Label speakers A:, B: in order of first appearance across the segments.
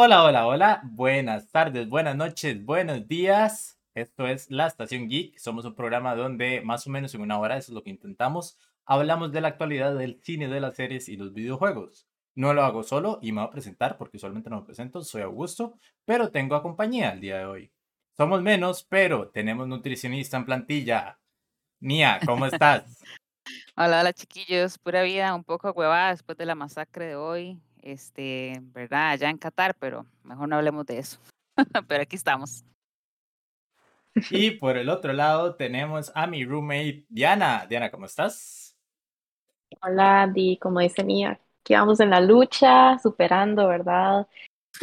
A: Hola, hola, hola. Buenas tardes, buenas noches, buenos días. Esto es La Estación Geek. Somos un programa donde más o menos en una hora, eso es lo que intentamos, hablamos de la actualidad del cine, de las series y los videojuegos. No lo hago solo y me voy a presentar porque usualmente no me presento. Soy Augusto, pero tengo a compañía el día de hoy. Somos menos, pero tenemos nutricionista en plantilla. Nia, ¿cómo estás?
B: Hola, hola chiquillos, pura vida, un poco huevada después de la masacre de hoy este, ¿verdad? Allá en Qatar, pero mejor no hablemos de eso. pero aquí estamos.
A: Y por el otro lado tenemos a mi roommate Diana. Diana, ¿cómo estás?
C: Hola, Di, como dice Mía, aquí vamos en la lucha, superando, ¿verdad?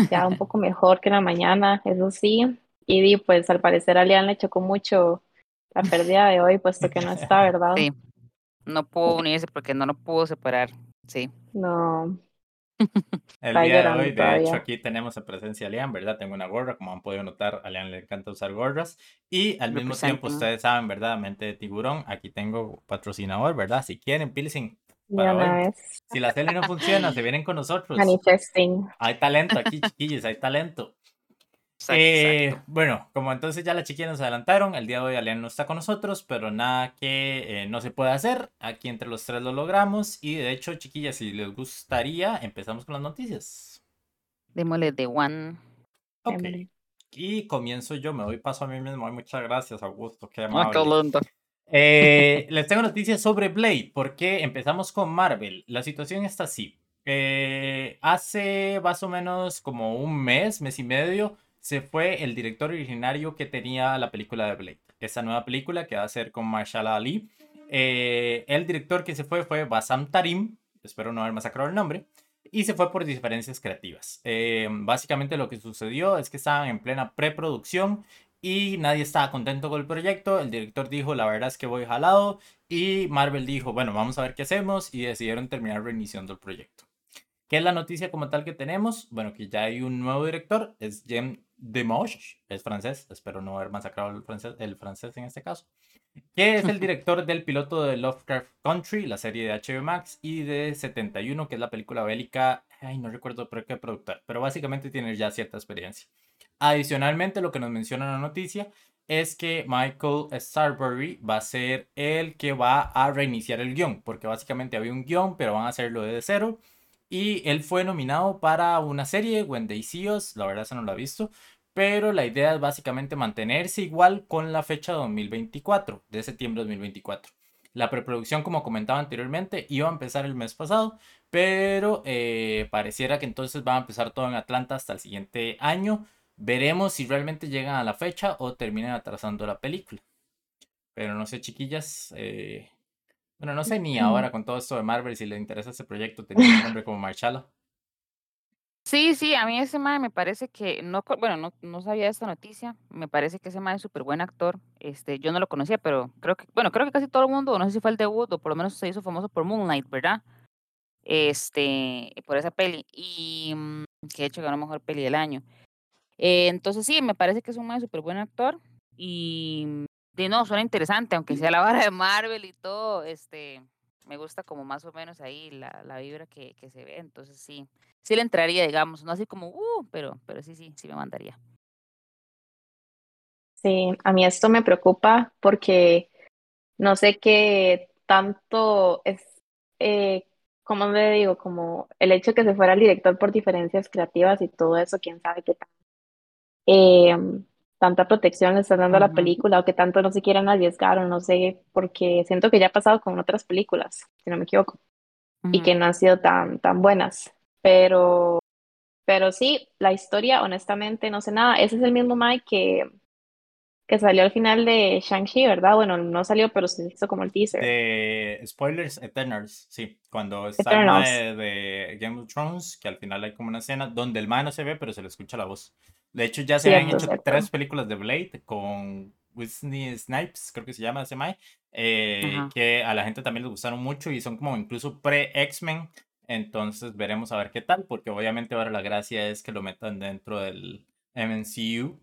C: Ya un poco mejor que la mañana, eso sí. Y Di, pues al parecer a Lian le chocó mucho la pérdida de hoy, puesto que no está, ¿verdad?
B: Sí, no pudo unirse porque no lo pudo separar, sí.
C: No,
A: el día de hoy, de hecho, aquí tenemos en presencia a Lian, ¿verdad? Tengo una gorra, como han podido notar, a Lian le encanta usar gorras. Y al mismo tiempo, ustedes saben, ¿verdad? Mente de tiburón, aquí tengo patrocinador, ¿verdad? Si quieren, pilsen. Para Si la tele no funciona, se vienen con nosotros.
C: Manifesting.
A: Hay talento aquí, chiquillos, hay talento. Eh, bueno, como entonces ya las chiquillas nos adelantaron, el día de hoy Alian no está con nosotros, pero nada que eh, no se pueda hacer. Aquí entre los tres lo logramos. Y de hecho, chiquillas, si les gustaría, empezamos con las noticias.
B: Démosle de one.
A: Ok. Y comienzo yo, me doy paso a mí mismo. muchas gracias, Augusto. Qué ah, amable. Eh, les tengo noticias sobre Blade, porque empezamos con Marvel. La situación está así. hace más o menos como un mes, mes y medio, se fue el director originario que tenía la película de Blade. Esa nueva película que va a ser con Marshall Ali. Eh, el director que se fue fue Basam Tarim, espero no haber masacrado el nombre, y se fue por diferencias creativas. Eh, básicamente lo que sucedió es que estaban en plena preproducción y nadie estaba contento con el proyecto. El director dijo, la verdad es que voy jalado, y Marvel dijo, bueno, vamos a ver qué hacemos, y decidieron terminar reiniciando el proyecto. ¿Qué es la noticia como tal que tenemos? Bueno, que ya hay un nuevo director, es Jem Demoche, es francés, espero no haber masacrado el francés, el francés en este caso, que es el director del piloto de Lovecraft Country, la serie de HBO Max, y de 71, que es la película bélica, ay, no recuerdo por qué productor, pero básicamente tiene ya cierta experiencia. Adicionalmente, lo que nos menciona la noticia es que Michael Starbury va a ser el que va a reiniciar el guion, porque básicamente había un guion, pero van a hacerlo desde cero y él fue nominado para una serie, When They See la verdad eso no lo ha visto, pero la idea es básicamente mantenerse igual con la fecha 2024, de septiembre de 2024. La preproducción, como comentaba anteriormente, iba a empezar el mes pasado, pero eh, pareciera que entonces va a empezar todo en Atlanta hasta el siguiente año. Veremos si realmente llegan a la fecha o terminan atrasando la película. Pero no sé, chiquillas, eh, bueno, no sé ni ahora con todo esto de Marvel si le interesa ese proyecto tener un nombre como Marshall.
B: Sí, sí, a mí ese mae me parece que, no, bueno, no, no sabía esta noticia, me parece que ese mae es súper buen actor, este, yo no lo conocía, pero creo que, bueno, creo que casi todo el mundo, no sé si fue el debut o por lo menos se hizo famoso por Moonlight, ¿verdad? Este, por esa peli, y mm, que de hecho ganó mejor peli del año. Eh, entonces sí, me parece que es un mae súper buen actor, y de no, suena interesante, aunque sea la vara de Marvel y todo, este, me gusta como más o menos ahí la, la vibra que, que, se ve, entonces sí, sí le entraría, digamos, no así como, uh, pero, pero sí, sí, sí me mandaría.
C: Sí, a mí esto me preocupa porque no sé qué tanto es, eh, ¿cómo le digo? Como el hecho de que se fuera el director por diferencias creativas y todo eso, quién sabe qué tal. Eh, tanta protección le están dando a la película o que tanto no se quieran arriesgar o no sé, porque siento que ya ha pasado con otras películas, si no me equivoco, y que no han sido tan, tan buenas. Pero, pero sí, la historia, honestamente, no sé nada. Ese es el mismo Mike que, que salió al final de Shang-Chi, ¿verdad? Bueno, no salió, pero se hizo como el teaser.
A: De spoilers Eternals, sí. Cuando está de, de, Game of Thrones, que al final hay como una escena donde el man no se ve, pero se le escucha la voz. De hecho, ya se han hecho tres películas de Blade con Whitney Snipes, creo que se llama ese Mai, eh, que a la gente también les gustaron mucho y son como incluso pre-X-Men. Entonces veremos a ver qué tal, porque obviamente ahora la gracia es que lo metan dentro del MCU.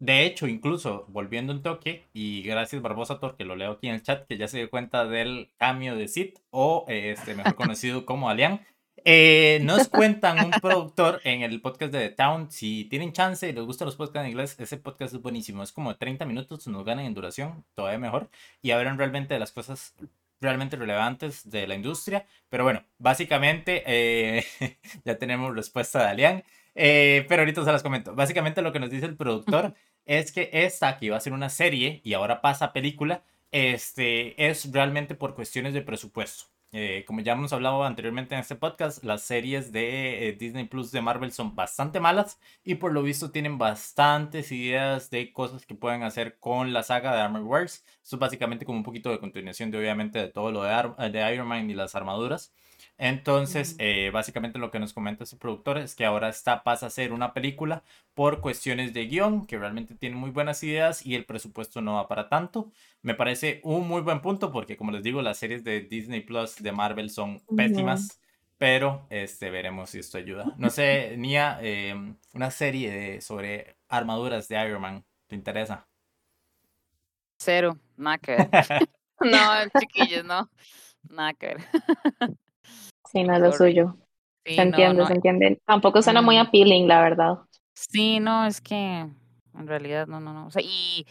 A: De hecho, incluso volviendo un toque, y gracias Barbosa Thor, que lo leo aquí en el chat, que ya se dio cuenta del cambio de Sid, o este, mejor conocido como Alian. Eh, nos cuentan un productor en el podcast de The Town. Si tienen chance y les gustan los podcasts en inglés, ese podcast es buenísimo. Es como 30 minutos, nos ganan en duración, todavía mejor. Y hablan realmente de las cosas realmente relevantes de la industria. Pero bueno, básicamente eh, ya tenemos respuesta de Alian. Eh, pero ahorita se las comento. Básicamente lo que nos dice el productor es que esta que iba a ser una serie y ahora pasa a película, este, es realmente por cuestiones de presupuesto. Eh, como ya hemos hablado anteriormente en este podcast, las series de eh, Disney Plus de Marvel son bastante malas y por lo visto tienen bastantes ideas de cosas que pueden hacer con la saga de Armor Wars. Esto es básicamente como un poquito de continuación de obviamente de todo lo de, de Iron Man y las armaduras. Entonces, eh, básicamente lo que nos comenta ese productor es que ahora está, pasa a ser una película por cuestiones de guion, que realmente tiene muy buenas ideas y el presupuesto no va para tanto. Me parece un muy buen punto porque, como les digo, las series de Disney Plus de Marvel son pésimas, pero este, veremos si esto ayuda. No sé, Nia, em, una serie sobre armaduras de Iron Man, ¿te interesa?
B: Cero, nada no, chiquillos, no, nada
C: Sí, no es lo suyo. se entiende, se entiende. Tampoco suena muy appealing, la verdad.
B: Sí, no, es que en realidad no, no, no. O sea, y,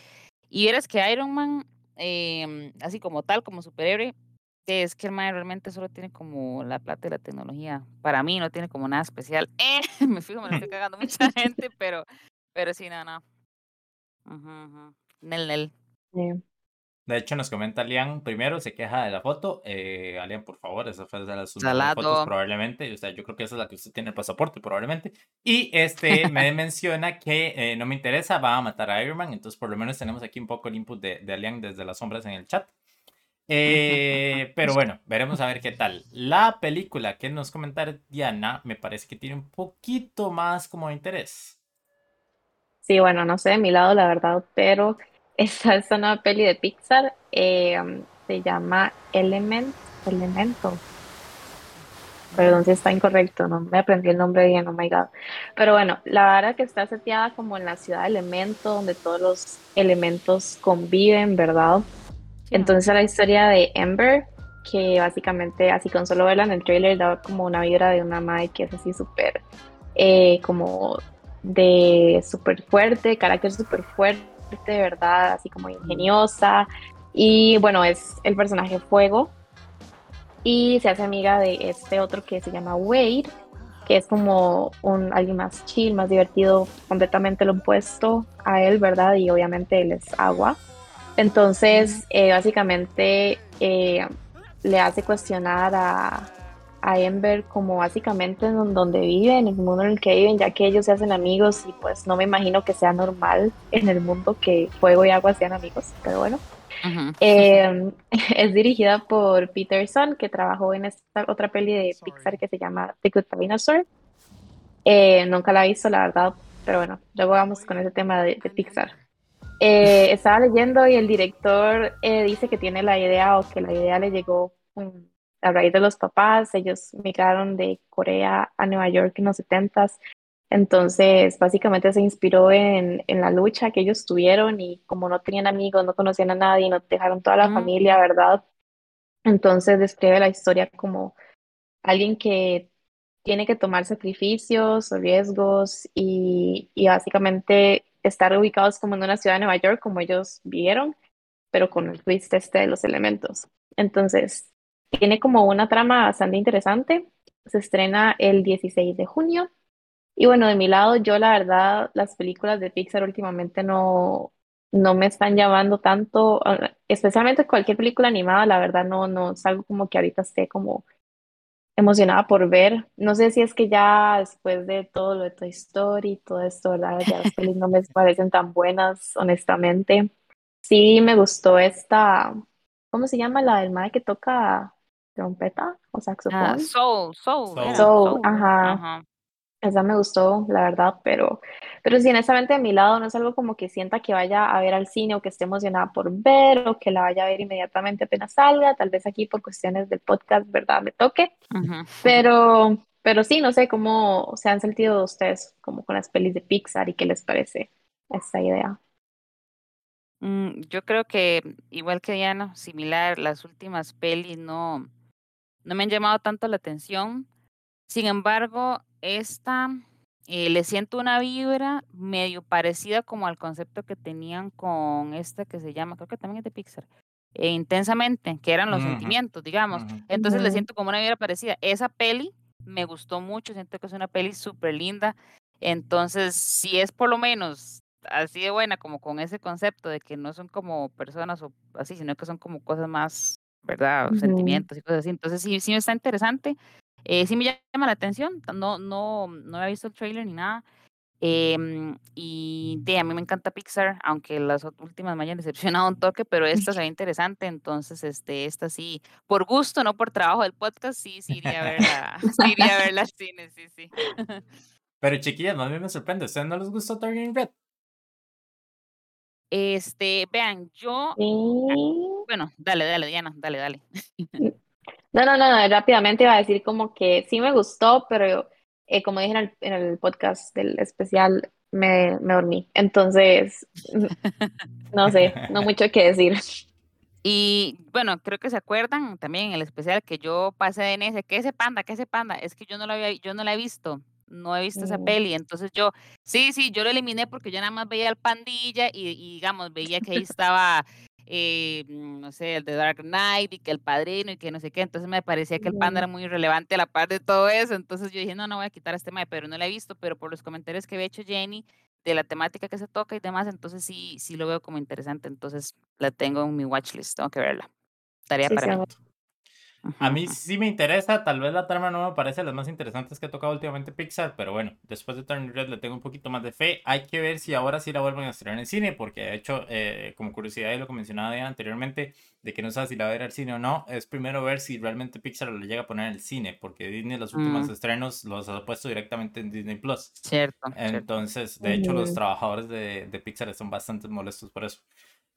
B: y eres que Iron Man, em, así como tal, como superhéroe, es que el man realmente solo tiene como la plata y la tecnología. Para mí no tiene como nada especial. Eh, me fijo, me lo estoy cagando mucha gente, pero, pero sí, no, no. Nel, nel.
A: De hecho, nos comenta Alian, primero se queja de la foto. Eh, Alian, por favor, esa fue de las últimas fotos probablemente. O sea, yo creo que esa es la que usted tiene el pasaporte probablemente. Y este me menciona que eh, no me interesa, va a matar a Iron Man. Entonces, por lo menos tenemos aquí un poco el input de, de Alian desde las sombras en el chat. Eh, pero bueno, veremos a ver qué tal. La película que nos comenta Diana me parece que tiene un poquito más como interés.
C: Sí, bueno, no sé de mi lado, la verdad, pero esta es una peli de Pixar, eh, se llama Element, Elemento. Perdón si está incorrecto, no me aprendí el nombre bien, oh my god. Pero bueno, la verdad que está seteada como en la ciudad de Elemento, donde todos los elementos conviven, ¿verdad? Entonces la historia de Ember, que básicamente así con solo verla en el trailer da como una vibra de una madre que es así súper, eh, como de súper fuerte, carácter súper fuerte de ¿verdad? Así como ingeniosa. Y bueno, es el personaje Fuego. Y se hace amiga de este otro que se llama Wade, que es como un alguien más chill, más divertido, completamente lo opuesto a él, ¿verdad? Y obviamente él es agua. Entonces, eh, básicamente eh, le hace cuestionar a, a Ember como básicamente en donde viven, en el mundo en el que viven, ya que ellos se hacen amigos y pues no me imagino que sea normal en el mundo que fuego y agua sean amigos, pero bueno. Em, es dirigida por Peterson, que trabajó en esta otra peli de Pixar que se llama The Good Dinosaur. Eh, nunca la he visto, la verdad, pero bueno, luego vamos con ese tema de, Pixar. Eh, estaba leyendo y el director eh, dice que tiene la idea o que la idea le llegó a raíz de los papás, ellos migraron de Corea a Nueva York en los 70 entonces básicamente se inspiró en, en, la lucha que ellos tuvieron y como no tenían amigos, no conocían a nadie, no dejaron toda la familia, ¿verdad? Entonces describe la historia como alguien que tiene que tomar sacrificios o riesgos y, y básicamente estar ubicados como en una ciudad de Nueva York como ellos vivieron, pero con el twist este de los elementos. Entonces, tiene como una trama bastante interesante. Se estrena el 16 de junio. Y bueno, de mi lado, yo la verdad, las películas de Pixar últimamente no, no me están llamando tanto, especialmente cualquier película animada, la verdad no, no es algo como que ahorita esté como emocionada por ver. No sé si es que ya después de todo lo de Toy Story todo esto, ¿verdad? Ya las películas no me parecen tan buenas, honestamente. Sí me gustó esta, ¿cómo se llama? La del madre que toca trompeta o saxofón. Ah,
B: soul, soul,
C: soul. ajá. Esa me gustó, la verdad, pero, pero sí, honestamente, de mi lado no es algo como que sienta que vaya a ver al cine o que esté emocionada por ver o que la vaya a ver inmediatamente apenas salga. Tal vez aquí por cuestiones del podcast, ¿verdad? Me toque. Pero, pero sí, no sé cómo se han sentido ustedes como con las pelis de Pixar y qué les parece esta idea.
B: Mm, yo creo que, igual que Diana, similar, las últimas pelis no no me han llamado tanto la atención. Sin embargo, esta eh, le siento una vibra medio parecida como al concepto que tenían con esta que se llama, creo que también es de Pixar, eh, intensamente, que eran los sentimientos, digamos. Entonces le siento como una vibra parecida. Esa peli me gustó mucho, siento que es una peli súper linda. Entonces, si es por lo menos así de buena, como con ese concepto de que no son como personas o así, sino que son como cosas más, ¿verdad? Sentimientos y cosas así. Entonces, sí, sí está interesante. Eh, sí me llama la atención, no, no, no había visto el trailer ni nada. Em, y de, a mí me encanta Pixar, aunque las últimas me hayan decepcionado un toque, pero esta se ve interesante, entonces este, esta sí, por gusto, no por trabajo del podcast, sí, sí iría a verla, sí iría a verla al cine, sí, sí.
A: Pero chiquillas, más bien me sorprende, ¿a ustedes no les gustó Target Red?
B: Este, vean, yo, ah, bueno, dale, dale, Diana, dale, dale.
C: No, no, no, rápidamente iba a decir como que sí me gustó, pero eh, como dije en el, en el, podcast del especial, me, me dormí. Entonces, no sé, no mucho que decir.
B: Y bueno, creo que se acuerdan también en el especial que yo pasé en ese, que ese panda, que ese panda, es que yo no lo había, yo no la he visto no he visto esa peli. Entonces yo, sí, sí, yo lo eliminé porque yo nada más veía al pandilla y, digamos, veía que ahí estaba, eh, mm, no sé, el de Dark Knight y que el padrino y que no sé qué. Entonces me parecía que el panda era muy relevante a la par de todo eso. Entonces yo dije, no, no voy a quitar este mae, pero no la he visto, pero por los comentarios que había hecho Jenny de la temática que se toca y demás, entonces sí, sí lo veo como interesante. Entonces la tengo en mi watchlist, tengo que verla. Tarea para mí.
A: A mí sí me interesa, tal vez la trama no me parece las más interesantes que ha tocado últimamente Pixar, pero bueno, después de Turning Red le tengo un poquito más de fe. Hay que ver si ahora sí la vuelven a estrenar en cine, porque de hecho, eh, como curiosidad y lo que mencionaba anteriormente, de que no sabes si la va a ver al cine o no, es primero ver si realmente Pixar lo llega a poner en el cine, porque Disney los últimos mm. estrenos los ha puesto directamente en Disney Plus.
B: Cierto.
A: Entonces, de hecho, los trabajadores de, de Pixar están bastante molestos por eso.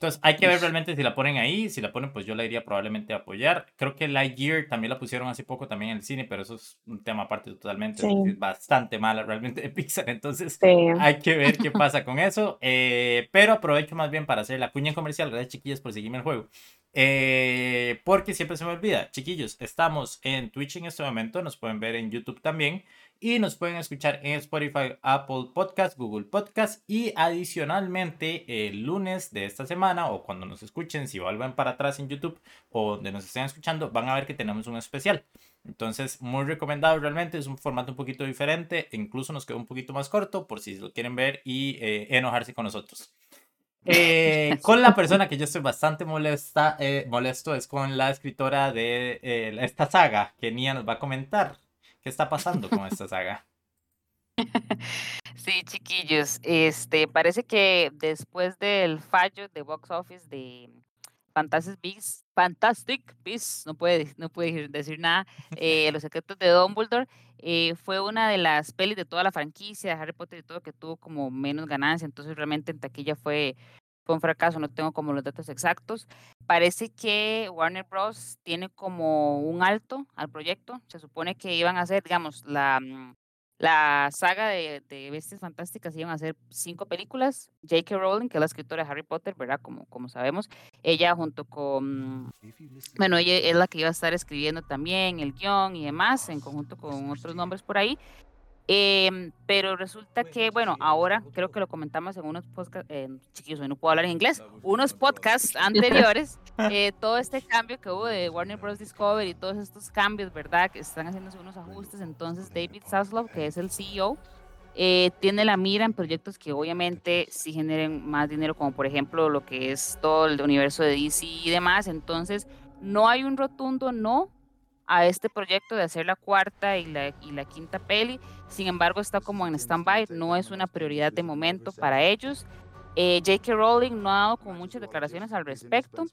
A: Entonces, hay que ver realmente si la ponen ahí. Si la ponen, pues yo la iría probablemente a apoyar. Creo que Lightyear también la pusieron hace poco también en el cine, pero eso es un tema aparte totalmente. Es bastante mala realmente de Pixar. Entonces, hay que ver qué pasa con eso. Eh, pero aprovecho más bien para hacer la cuña comercial. Gracias, chiquillos, por seguirme el juego. Eh, porque siempre se me olvida. Chiquillos, estamos en Twitch en este momento. Nos pueden ver en YouTube también y nos pueden escuchar en Spotify, Apple Podcast, Google Podcast y adicionalmente el lunes de esta semana o cuando nos escuchen, si vuelven para atrás en YouTube o donde nos estén escuchando, van a ver que tenemos un especial. Entonces, muy recomendado realmente, es un formato un poquito diferente, incluso nos quedó un poquito más corto por si lo quieren ver y eh, enojarse con nosotros. Eh, con la persona que yo estoy bastante molesta, eh, molesto es con la escritora de esta saga que Nia nos va a comentar. ¿Qué está pasando con esta saga?
B: Sí, chiquillos, este parece que después del fallo de box office de Fantastic Beasts, Fantastic Beasts, no puede, no puede decir nada, eh, Los secretos de Dumbledore, eh, fue una de las pelis de toda la franquicia de Harry Potter y todo que tuvo como menos ganancia, entonces realmente en taquilla fue fue un fracaso, no tengo como los datos exactos. Parece que Warner Bros. tiene como un alto al proyecto. Se supone que iban a hacer, digamos, la, mm, la saga de, de Bestias Fantásticas iban a hacer cinco películas. J.K. Rowling, que es la escritora de Harry Potter, ¿verdad? Como, como sabemos. Ella junto con, bueno, ella es la que iba a estar escribiendo también el guion y demás, en conjunto con otros nombres por ahí. Em, pero resulta que, bueno, ahora creo que lo comentamos en unos podcasts, eh, chiquillos, no puedo hablar en inglés, unos podcasts anteriores, eh, todo este cambio que hubo de Warner Bros. Discovery y todos estos cambios, ¿verdad? Que están haciéndose unos ajustes. Entonces, David Zaslav, que es el CEO, eh, tiene la mira en proyectos que obviamente sí generen más dinero, como por ejemplo lo que es todo el universo de DC y demás. Entonces, no hay un rotundo no a este proyecto de hacer la cuarta y la, y la quinta peli. Sin embargo, está como en stand-by, no es una prioridad de momento para ellos. Eh, J.K. Rowling no ha dado como muchas declaraciones al respecto.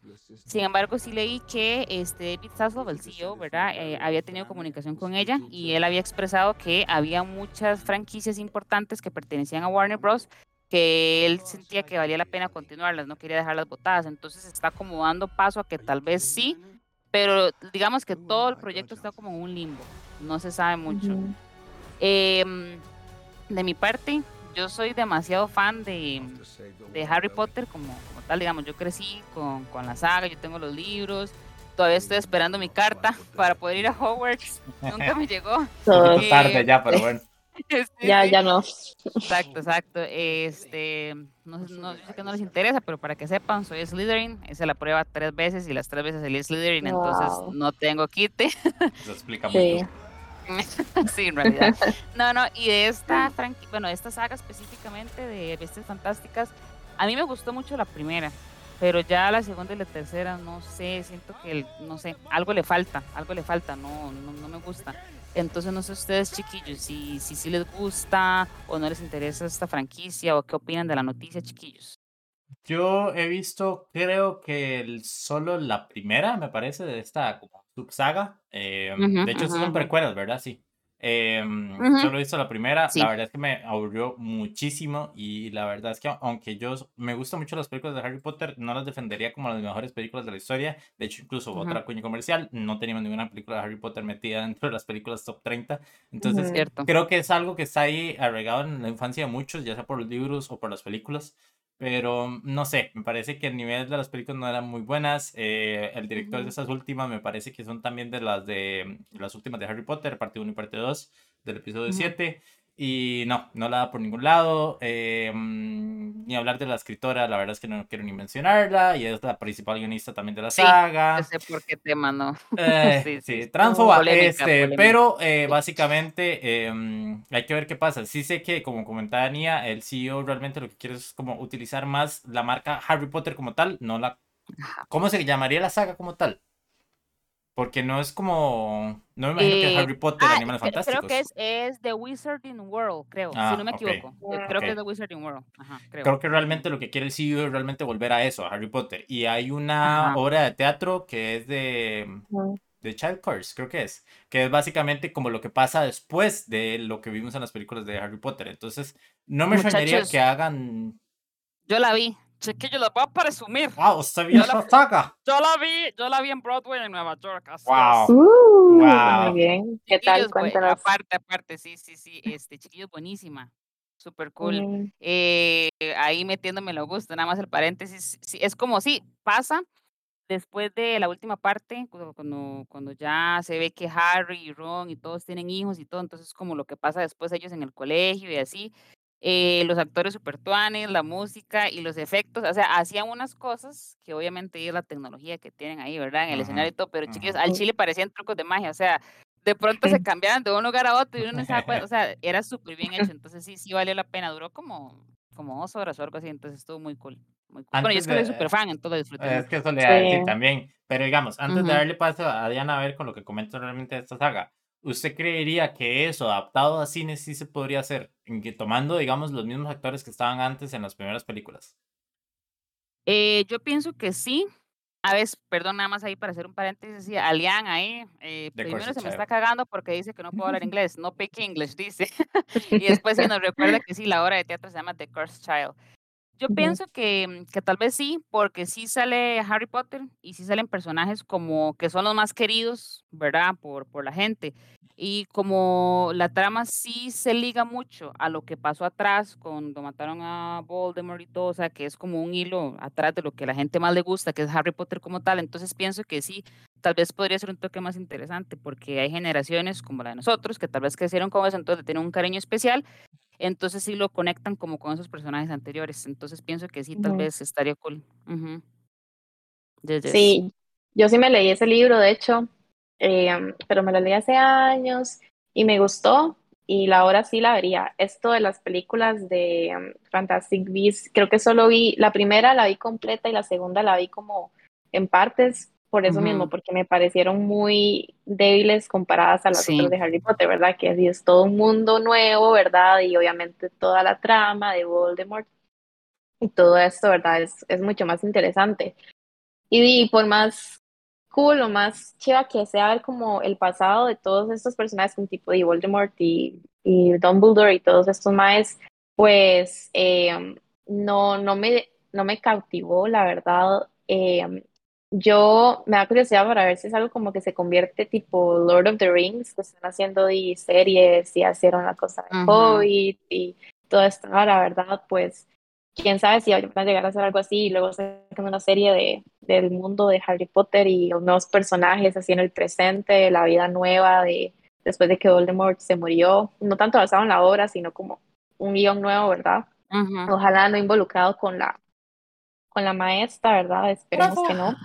B: Sin embargo, sí leí que este David Zaslav, el CEO, ¿verdad? Eh, había tenido comunicación con ella y él había expresado que había muchas franquicias importantes que pertenecían a Warner Bros. que él sentía que valía la pena continuarlas, no quería dejarlas botadas. Entonces está como dando paso a que tal vez sí, pero digamos que todo el proyecto está como en un limbo, no se sabe mucho. Em, de mi parte, yo soy demasiado fan de, de Harry Potter como, como, tal, digamos, yo crecí con, con, la saga, yo tengo los libros, todavía estoy esperando mi carta para poder ir a Hogwarts. Nunca me llegó.
A: Todo tarde ya, pero bueno.
C: ya, ya no.
B: Exacto, exacto. Este, no, no, sé que no les interesa, pero para que sepan, soy Slytherin. Hice la prueba tres veces y las tres veces salí Slytherin, entonces no tengo quite.
A: Eso explica mucho.
B: sí, en realidad. No, no, y de esta bueno, de esta saga específicamente de Bestias Fantásticas, a mí me gustó mucho la primera, pero ya la segunda y la tercera, no sé, siento que, no sé, algo le falta, algo le falta, no, no, no me gusta. Entonces, no sé ustedes, chiquillos, si, si, si les gusta o no les interesa esta franquicia o qué opinan de la noticia, chiquillos.
A: Yo he visto, creo que el, solo la primera, me parece, de esta subsaga. Eh, de hecho, son precuelas, ¿verdad? Sí. Eh, Solo he visto la primera, la verdad es que me aburrió muchísimo y la verdad es que aunque yo me gustan mucho las películas de Harry Potter, no las defendería como las mejores películas de la historia. De hecho, incluso otra cuña comercial, no teníamos ninguna película de Harry Potter metida dentro de las películas top 30. Entonces, creo que es algo que está ahí arraigado en la infancia de muchos, ya sea por los libros o por las películas. Pero no sé, me parece que el nivel de las películas no eran muy buenas. Eh, el director de esas últimas me parece que son también de las de las últimas de Harry Potter, parte 1 y parte 2 del episodio 7. Y no, no la da por ningún lado. Eh, mm, ni hablar de la escritora, la verdad es que no quiero ni mencionarla. Y es la principal guionista también de la saga.
B: No sé por qué tema, ¿no?
A: Eh, sí, sí, transfoba. este, Pero eh, básicamente em, hay que ver qué pasa. Sí sé que, como comentaba Nia, el CEO realmente lo que quiere es como utilizar más la marca Harry Potter como tal, no la... ¿Cómo se llamaría la saga como tal? Porque no es como. No me imagino que es Harry Potter, ah, Animales Fantásticos.
B: Creo que es, es The Wizarding World, creo, si no ah, me equivoco. Eh, creo que es The Wizarding World. Ajá, creo.
A: creo. que realmente lo que quiere el CEO es realmente volver a eso, a Harry Potter. Y hay una obra de teatro que es de. De Child Curse, creo que es. Que es básicamente como lo que pasa después de lo que vimos en las películas de Harry Potter. Entonces, no me extrañaría que hagan.
B: Yo la vi, Chiquillo, les voy a presumir.
A: Wow, usted vio saga.
B: Yo la vi, yo la vi en Broadway en Nueva York.
A: wow.
C: Uh, wow. Muy bien. ¿Qué tal? Cuéntanos.
B: Aparte, aparte, sí, sí, sí. Este, chiquillo, buenísima. Super cool. Eh, ahí metiéndome lo gusto, nada más el paréntesis. Sí, es como, sí, pasa después de la última parte, cuando, cuando ya se ve que Harry y Ron y todos tienen hijos y todo, entonces como lo que pasa después ellos en el colegio y así, eh, los actores supertuanes, la música y los efectos, o sea, hacían unas cosas que obviamente es la tecnología que tienen ahí, ¿verdad? En el escenario y todo, pero chicos, al chile parecían trucos de magia, o sea, de pronto se cambiaban de un lugar a otro y uno no sabía, o sea, era súper bien hecho, entonces sí, sí valió la pena, duró como, como dos horas o algo así, entonces estuvo muy cool. Muy cool. Bueno, yo es que soy súper fan, entonces disfruté.
A: Es que eso le da también, pero digamos, antes de darle paso a Diana a ver con lo que comento realmente de esta saga, ¿Usted creería que eso adaptado a cine sí se podría hacer, tomando, digamos, los mismos actores que estaban antes en las primeras películas?
B: Eh, yo pienso que sí. A ver, perdón, nada más ahí para hacer un paréntesis, Alian ahí, eh, primero se me está cagando porque dice que no puedo hablar inglés, no pick English, dice. y después se nos recuerda que sí, la obra de teatro se llama The Cursed Child. Yo pienso que, mm, que, tal vez sí, porque sí sale Harry Potter y sí salen personajes como que son los más queridos, ¿verdad? Por, por la gente. Y como la trama sí se liga mucho a lo que pasó atrás cuando mataron a Voldemort y todo, o sea, que es como un hilo atrás de lo que a la gente más le gusta, que es Harry Potter como tal. Entonces pienso que sí, tal vez podría ser un toque más interesante, porque hay generaciones como la de nosotros que tal vez crecieron con eso, entonces tienen un cariño especial entonces sí lo conectan como con esos personajes anteriores. Entonces pienso que sí, tal vez estaría cool.
C: Sí, yo sí me leí ese libro, de hecho, em, pero me lo leí hace años y me gustó y la hora sí la vería. Esto de las películas de em, Fantastic Beasts, creo que solo vi, la primera la vi completa y la segunda la vi como en partes, por eso mismo, porque me parecieron muy débiles comparadas a las otras de Harry Potter, ¿verdad? Que así es todo un mundo nuevo, ¿verdad? Y obviamente toda la trama de Voldemort y todo esto, ¿verdad? Es, es mucho más interesante. Y, por más cool o más chiva que sea ver como el pasado de todos estos personajes como tipo de Voldemort y, y Dumbledore y todos estos maes, pues eh, no, no, me, no me cautivó, la verdad. Eh, yo me da curiosidad para ver si es algo como que se convierte tipo Lord of the Rings, que están haciendo y series y hicieron la cosa de Hobbit y todo esto. La verdad, pues quién sabe si van a llegar a hacer algo así y luego sacan una serie de, del mundo de Harry Potter y nuevos personajes así en el presente, la vida nueva de después de que Voldemort se murió, no tanto basado en la obra, sino como un guion nuevo, ¿verdad? Ojalá no involucrado con la con la maestra, ¿verdad? Esperemos que no.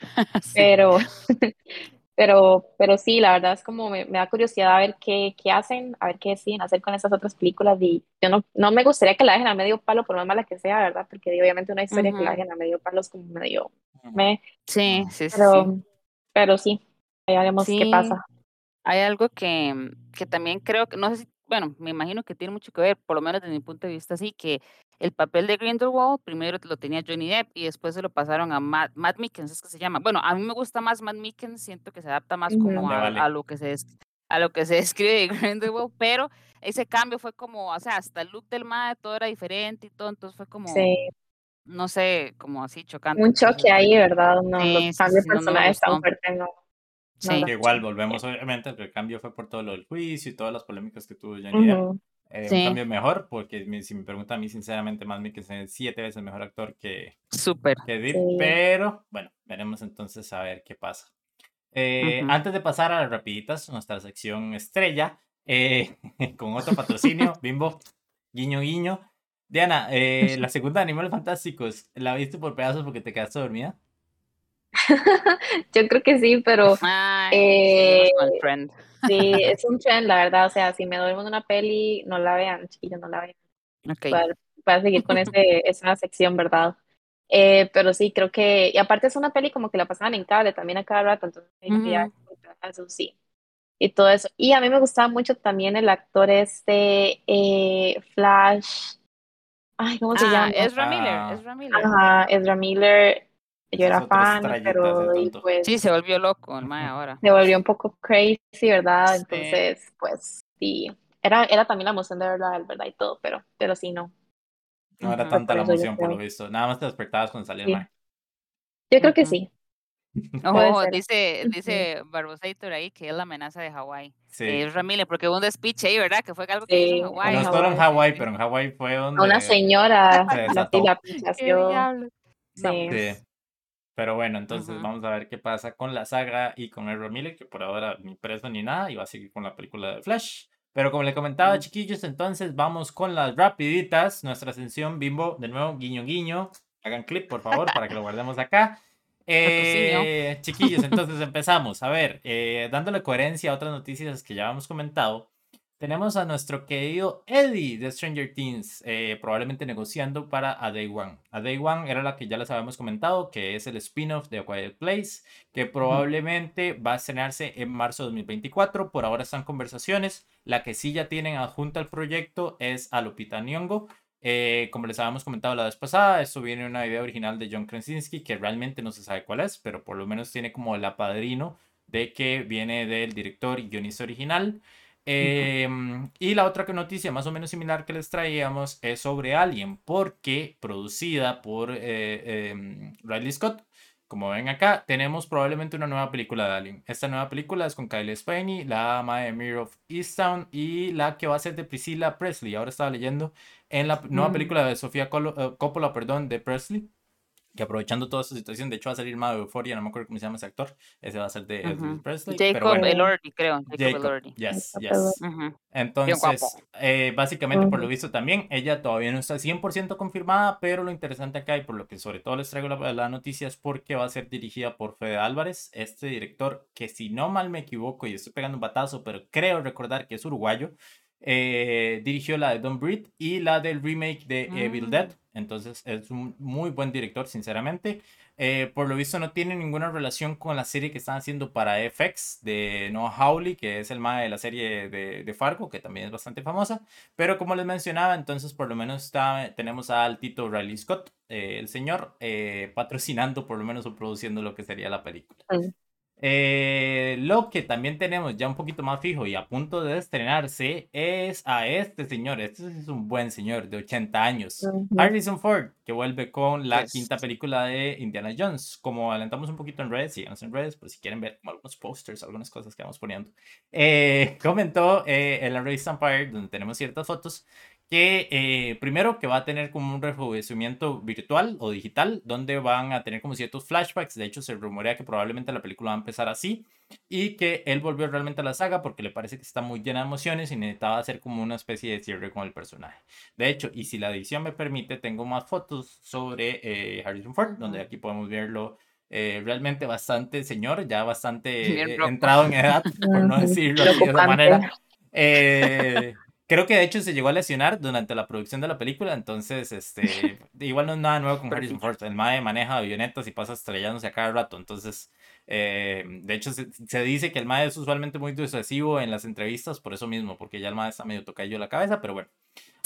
C: Pero Pero, pero sí, la verdad es como me, da curiosidad a ver qué, qué, hacen, a ver qué deciden hacer con esas otras películas. Y yo no, no me gustaría que la dejen a medio palo, por más mala que sea, ¿verdad? Porque obviamente una historia que la dejen a medio palo es como medio. Me,
B: sí, sí,
C: pero, sí. Pero sí, ya veremos qué pasa.
B: Hay algo que, que también creo que, no sé si, bueno, me imagino que tiene mucho que ver, por lo menos desde mi punto de vista, sí, que el papel de Grindelwald primero lo tenía Johnny Depp y después se lo pasaron a Matt, Matt Mickens, es que se llama. Bueno, a mí me gusta más Matt Mickens, siento que se adapta más como a, lo que se a lo que se describe de Grindelwald, pero ese cambio fue como, o sea, hasta el look del Matt todo era diferente y todo, entonces fue como, no sé, como así chocante.
C: Un choque ahí, ¿verdad? No, los cambios de personajes tan fuertes, no.
A: Sí. igual volvemos, obviamente, el cambio fue por todo lo del juicio y todas las polémicas que tuvo Johnny Depp. Eh, un cambio mejor, porque si me pregunta a mí, sinceramente, más que es siete veces mejor actor que,
B: Super.
A: pero bueno, veremos entonces a ver qué pasa. Eh, antes de pasar a las rapiditas, nuestra sección estrella, eh, con otro patrocinio, Bimbo, guiño guiño. Diana, la segunda de Animales Fantásticos, ¿la viste por pedazos porque te quedaste dormida?
C: Yo creo que sí, pero... eh, Sí, es un trend, la verdad. O sea, si me duermo en una peli, no la vean, chiquillos, no la vean.
B: Okay.
C: Para, seguir con ese, esa sección, ¿verdad? Eh, pero sí, creo que. Y aparte es una peli como que la pasaban en cable también a cada rato, entonces eso sí. Y todo eso. Y a mí me gustaba mucho también el actor este eh, Flash. Ay, ¿cómo se ah, llama?
B: Ezra Miller. Ah. Ezra Miller.
C: Ajá, Ezra Miller yo era fan, pero pues...
B: Sí, se volvió loco el mae ahora.
C: Se volvió un poco crazy, ¿verdad? Entonces, pues sí, era, era también la emoción de verdad, verdad y todo, pero, pero sí, no.
A: No era tanta la emoción por lo visto, nada más te despertabas cuando salía el mae.
C: Yo creo que sí.
B: Ojo, dice, dice Barbosator ahí que es la amenaza de Hawái. Sí. Es Ramírez, porque hubo un speech ahí, ¿verdad? Que fue algo que hizo en Hawái.
A: No estuvo en Hawái, pero en Hawái fue donde...
C: Una señora, la, la aplicación.
A: Sí. sí. Pero bueno, entonces vamos a ver qué pasa con la saga y con el Miller, que por ahora ni preso ni nada, y va a seguir con la película de Flash. Pero como le comentaba, chiquillos, entonces vamos con las rapiditas. Nuestra ascensión bimbo, de nuevo, guiño, guiño. Hagan clip, por favor, para que lo guardemos acá. Eh, chiquillos, entonces empezamos. A ver, eh, dándole coherencia a otras noticias que ya hemos comentado. Tenemos a nuestro querido Eddie de Stranger Things, eh, probablemente negociando para A Day One. A Day One era la que ya les habíamos comentado, que es el spin-off de A Quiet Place, que probablemente va a estrenarse en marzo de 2024. Por ahora están conversaciones. La que sí ya tienen adjunta al proyecto es a Lupita Nyong'o. Eh, como les habíamos comentado la vez pasada, esto viene de una idea original de John Krasinski, que realmente no se sabe cuál es, pero por lo menos tiene como el apadrino de que viene del director y guionista original. Em, y la otra noticia más o menos similar que les traíamos es sobre Alien, porque producida por eh, em, Riley Scott. Como ven acá, tenemos probablemente una nueva película de Alien. Esta nueva película es con Kyle Spiney, la ama de Mirror of Easttown y la que va a ser de Priscilla Presley. Ahora estaba leyendo en la nueva mm. película de Sofía eh, Coppola, perdón, de Presley que aprovechando toda esta situación, de hecho va a salir más de Euphoria, no me acuerdo cómo se llama ese actor, ese va a ser de Elvis Presley.
B: Jacob Elordi, creo. Jacob, Elordi.
A: Yes, yes. Entonces, eh, básicamente por lo visto también, ella todavía no está 100% confirmada, pero lo interesante acá y por lo que sobre todo les traigo la, la, noticia es porque va a ser dirigida por Fede Álvarez, este director que si no mal me equivoco y estoy pegando un batazo, pero creo recordar que es uruguayo, eh, dirigió la de Don't Breathe y la del remake de Evil Dead. Mm. Entonces es un muy buen director, sinceramente. Eh, por lo visto no tiene ninguna relación con la serie que están haciendo para FX de Noah Hawley, que es el más de la serie de, de, Fargo, que también es bastante famosa. Pero como les mencionaba, entonces por lo menos está, tenemos al Tito Riley Scott, eh, el señor, patrocinando por lo menos o produciendo lo que sería la película. Eh, lo que también tenemos ya un poquito más fijo y a punto de estrenarse es a este señor. Este es un buen señor de 80 años. Harrison Ford, que vuelve con la quinta película de Indiana Jones. Como alentamos un poquito en redes, síganos en redes por si quieren ver algunos posters, algunas cosas que vamos poniendo. Eh, comentó eh, en la revista Empire, donde tenemos ciertas fotos, que eh, primero que va a tener como un rejuvenecimiento virtual o digital, donde van a tener como ciertos flashbacks, de hecho se rumorea que probablemente la película va a empezar así, y que él volvió realmente a la saga porque le parece que está muy llena de emociones y necesitaba hacer como una especie de cierre con el personaje. De hecho, y si la edición me permite, tengo más fotos sobre eh, Harrison Ford, donde aquí podemos verlo eh, realmente bastante señor, ya bastante entrado en edad, por no decirlo de esa manera. Eh, Creo que de hecho se llegó a lesionar durante la producción de la película, entonces este, igual no es nada nuevo con Harrison Ford. El MAE maneja avionetas y pasa estrellándose a cada rato, entonces eh, de hecho se, dice que el MAE es usualmente muy disuasivo en las entrevistas por eso mismo, porque ya el MAE está medio tocadillo la cabeza, pero bueno,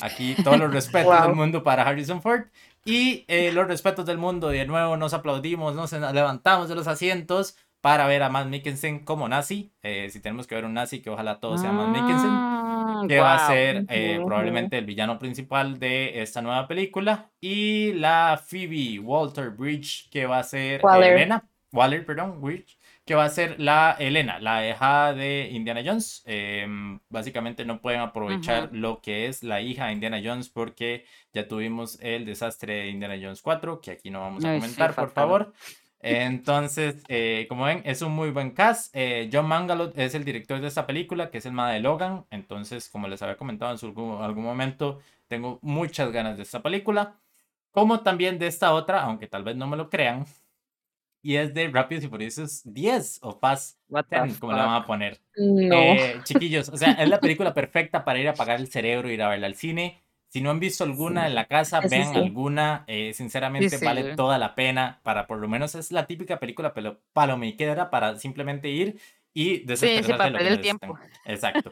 A: aquí todos los respetos del mundo para Harrison Ford y eh, los respetos del mundo, y de nuevo nos aplaudimos, nos levantamos de los asientos para ver a Matt Mikkelsen como nazi. Eh, si tenemos que ver un nazi, que ojalá todo sea Matt Mikkelsen, ah, que va a ser eh, probablemente el villano principal de esta nueva película. Y la Phoebe Walter Bridge, que va a ser
C: Waller.
A: Elena. Waller, perdón, Bridge, que va a ser la Elena, la hija de Indiana Jones. Em, básicamente no pueden aprovechar lo que es la hija de Indiana Jones porque ya tuvimos el desastre de Indiana Jones 4, que aquí no vamos a comentar, por favor. Entonces, eh, como ven, es un muy buen cast. Eh, John Mangalot es el director de esta película, que es el más de Logan. Entonces, como les había comentado en algún momento, tengo muchas ganas de esta película. Como también de esta otra, aunque tal vez no me lo crean. Y es de Rápidos y Furiosos 10 o Fast 10, como le van a poner.
C: No.
A: Eh, chiquillos, o sea, es la película perfecta para ir a apagar el cerebro, ir a verla al cine si no han visto alguna en la casa, vean alguna. Eh, sinceramente, vale toda la pena. Para por lo menos es la típica película palomiquera para simplemente ir y
B: desestresarse sí, el tiempo.
A: Exacto.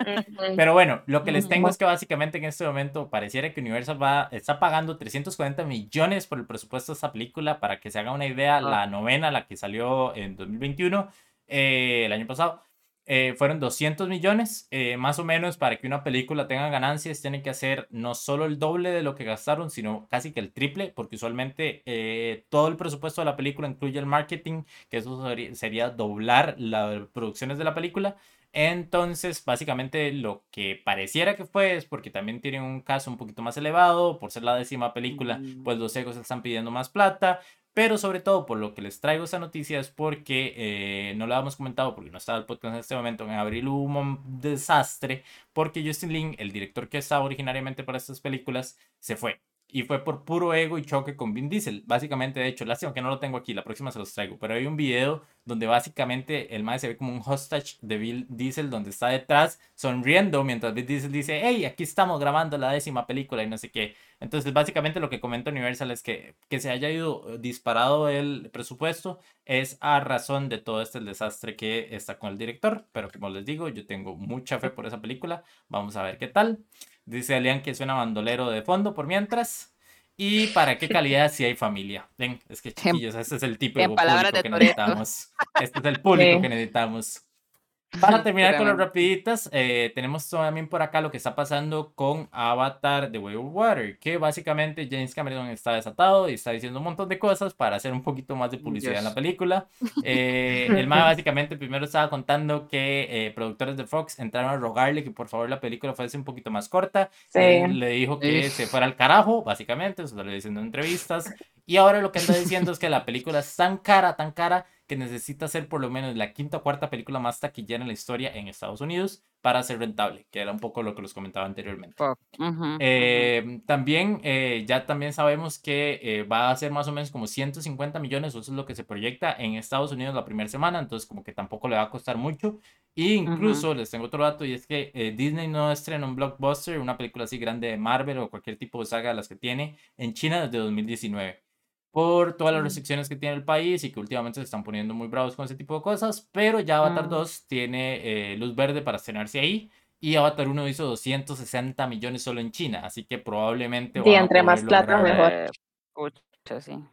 A: Pero bueno, lo que les tengo es que básicamente en este momento pareciera que Universal va, está pagando 340 millones por el presupuesto de esta película. Para que se haga una idea, la novena, la que salió en 2021, eh, el año pasado, eh, fueron 200 millones, eh, más o menos, para que una película tenga ganancias, tienen que hacer no solo el doble de lo que gastaron, sino casi que el triple, porque usualmente eh, todo el presupuesto de la película incluye el marketing, que eso sería, doblar las producciones de la película. Entonces, básicamente lo que pareciera que fue es porque también tienen un caso un poquito más elevado, por ser la décima película, pues los egos están pidiendo más plata, pero sobre todo por lo que les traigo esta noticia es porque eh, no lo habíamos comentado porque no estaba el podcast en este momento. En abril hubo un desastre porque Justin Lin, el director que estaba originariamente para estas películas, se fue. Y fue por puro ego y choque con Vin Diesel. Básicamente, de hecho, lástima que no lo tengo aquí, la próxima se los traigo. Pero hay un video donde básicamente el mae se ve como un hostage de Vin Diesel, donde está detrás sonriendo mientras Vin Diesel dice: Hey, aquí estamos grabando la décima película y no sé qué. Entonces, básicamente lo que comenta Universal es que que se haya ido eh, disparado el presupuesto es a razón de todo este desastre que está con el director. Pero como les digo, yo tengo mucha fe por esa película. Vamos a ver qué tal. Dice Alian que suena bandolero de fondo por mientras. ¿Y para qué calidad si hay familia? Ven, es que chiquillos, este es el tipo de público que necesitamos. Este es el público que necesitamos. Para terminar con las rapiditas, eh, tenemos también por acá lo que está pasando con Avatar de Way of Water, que básicamente James Cameron está desatado y está diciendo un montón de cosas para hacer un poquito más de publicidad en la película. Eh, el más básicamente primero estaba contando que eh, productores de Fox entraron a rogarle que por favor la película fuese un poquito más corta. le dijo que se fuera al carajo, básicamente, eso lo diciendo en entrevistas. Y ahora lo que está diciendo es que la película es tan cara, tan cara, que necesita ser por lo menos la quinta o cuarta película más taquillera en la historia en Estados Unidos para ser rentable, que era un poco lo que les comentaba anteriormente. Eh, también, eh, ya también sabemos que eh, va a ser más o menos como 150 millones, eso es lo que se proyecta en Estados Unidos la primera semana, entonces como que tampoco le va a costar mucho. E incluso les tengo otro dato y es que Disney no estrena un blockbuster, una película así grande de Marvel o cualquier tipo de saga de las que tiene en China desde 2019 por todas las restricciones que tiene el país y que últimamente se están poniendo muy bravos con ese tipo de cosas, pero ya Avatar 2 tiene eh, luz verde para estrenarse ahí y Avatar 1 hizo 260 millones solo en China, así que probablemente...
C: Sí, entre más plata mejor.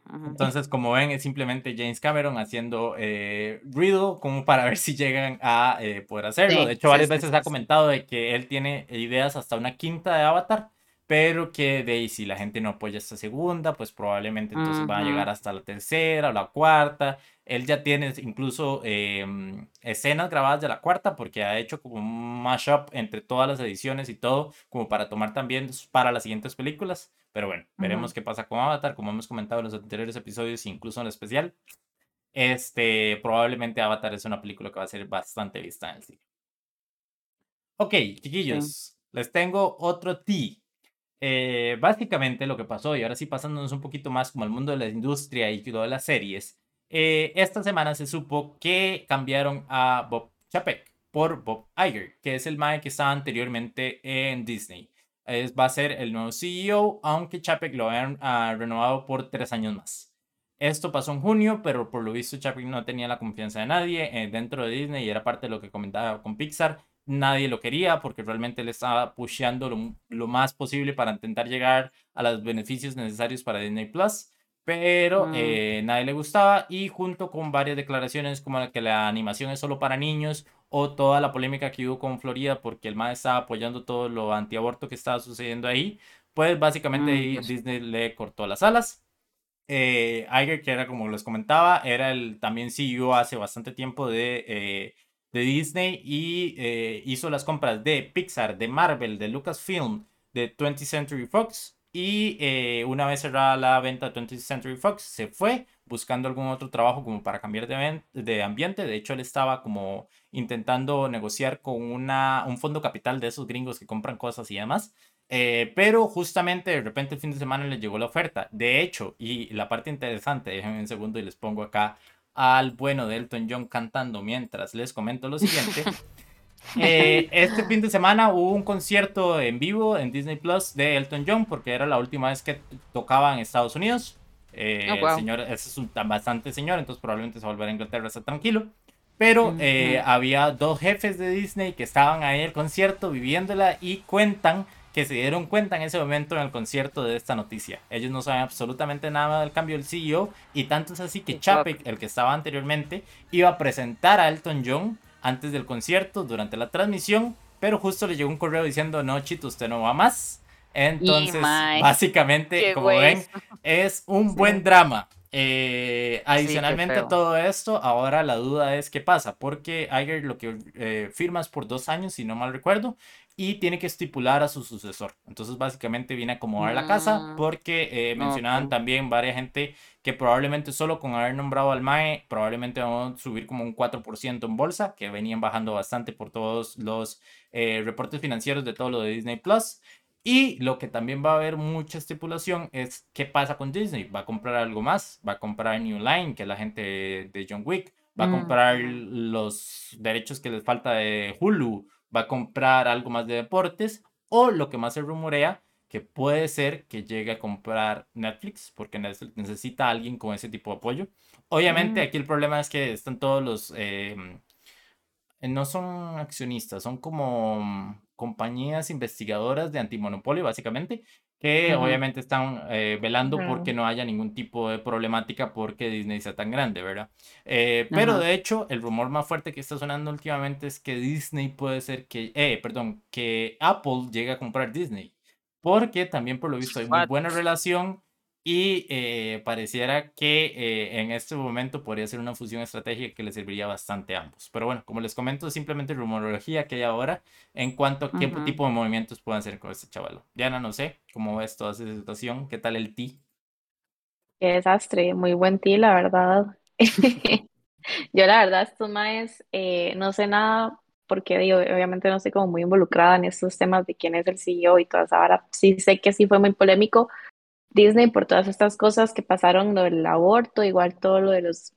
A: Entonces, como ven, es simplemente James Cameron haciendo eh, ruido como para ver si llegan a eh, poder hacerlo. de hecho, varias veces ha comentado de que él tiene ideas hasta una quinta de Avatar, pero que de si la gente no apoya esta segunda, pues probablemente entonces va a llegar hasta la tercera o la cuarta. Él ya tiene incluso em, escenas grabadas de la cuarta porque ha hecho como un mashup entre todas las ediciones y todo, como para tomar también para las siguientes películas. Pero bueno, veremos qué pasa con Avatar, como hemos comentado en los anteriores episodios, incluso en el especial. Este, probablemente Avatar es una película que va a ser bastante vista en el cine. Ok, chiquillos, les tengo otro T. Eh, básicamente lo que pasó, y ahora sí pasándonos un poquito más como el mundo de la industria y de las series, eh, esta semana se supo que cambiaron a Bob Chapek por Bob Iger, que es el mae que estaba anteriormente en Disney. Es, va a ser el nuevo CEO, aunque Chapek lo han ah, renovado por tres años más. Esto pasó en junio, pero por lo visto Chapek no tenía la confianza de nadie eh, dentro de Disney y era parte de lo que comentaba con Pixar nadie lo quería porque realmente él estaba pusheando lo, más posible para intentar llegar a los beneficios necesarios para Disney Plus, pero mm. eh, nadie le gustaba y junto con varias declaraciones como la que la animación es solo para niños o toda la polémica que hubo con Florida porque el MAD estaba apoyando todo lo antiaborto que estaba sucediendo ahí, pues básicamente mm, pues Disney le cortó las alas. Eh, Iger, que era como les comentaba, era el también CEO hace bastante tiempo de eh, de Disney y eh, hizo las compras de Pixar, de Marvel, de Lucasfilm, de 20th Century Fox y eh, una vez cerrada la venta de 20th Century Fox se fue buscando algún otro trabajo como para cambiar de, de ambiente. De hecho, él estaba como intentando negociar con una, un fondo capital de esos gringos que compran cosas y demás. Eh, pero justamente de repente el fin de semana le llegó la oferta. De hecho, y la parte interesante, déjenme un segundo y les pongo acá al bueno de Elton John cantando mientras les comento lo siguiente. Eh, este fin de semana hubo un concierto en vivo en Disney Plus de Elton John porque era la última vez que tocaba en Estados Unidos. Eh, oh, el señor es un, bastante señor, entonces probablemente se volverá a Inglaterra, está tranquilo. Pero eh, había dos jefes de Disney que estaban ahí en el concierto viviéndola y cuentan que se dieron cuenta en ese momento en el concierto de esta noticia. Ellos no saben absolutamente nada del cambio del CEO y tanto es así que Chapek, el que estaba anteriormente, iba a presentar a Elton John antes del concierto, durante la transmisión, pero justo le llegó un correo diciendo, no, Chito, usted no va más. Entonces, básicamente, como ven, es un buen drama. Eh, adicionalmente a todo esto, ahora la duda es qué pasa, porque Iger lo que eh, firma es por dos años, si no mal recuerdo, y tiene que estipular a su sucesor. Entonces, básicamente viene a acomodar la casa mm. porque eh, mencionaban también varias gente que probablemente solo con haber nombrado al MAE, probablemente vamos a subir como un 4% en bolsa, que venían bajando bastante por todos los reportes financieros de todo lo de Disney Plus. Y lo que también va a haber mucha estipulación es qué pasa con Disney. ¿Va a comprar algo más? ¿Va a comprar New Line, que es la gente de John Wick? ¿Va a mm. comprar los derechos que les falta de Hulu? va a comprar algo más de deportes o lo que más se rumorea que puede ser que llegue a comprar Netflix porque necesita alguien con ese tipo de apoyo. Obviamente mm. aquí el problema es que están todos los... Em, no son accionistas, son como compañías investigadoras de antimonopolio básicamente que obviamente están eh, velando porque no haya ningún tipo de problemática porque Disney sea tan grande, ¿verdad? Eh, pero de hecho, el rumor más fuerte que está sonando últimamente es que Disney puede ser que, eh, perdón, que Apple llegue a comprar Disney. Porque también por lo visto hay muy buena relación y eh, pareciera que eh, en este momento podría ser una fusión estratégica que le serviría bastante a ambos. Pero bueno, como les comento, es simplemente rumorología que hay ahora en cuanto a qué tipo de movimientos pueden hacer con este chavalo. Diana, no sé, ¿cómo ves toda esa situación? ¿Qué tal el ti?
C: Qué desastre, muy buen ti, la verdad. Yo la verdad, estos maes, eh, no sé nada porque digo, obviamente no estoy como muy involucrada en estos temas de quién es el CEO y todas. Ahora sí sé que sí fue muy polémico, Disney por todas estas cosas que pasaron, lo del aborto, igual todo lo de los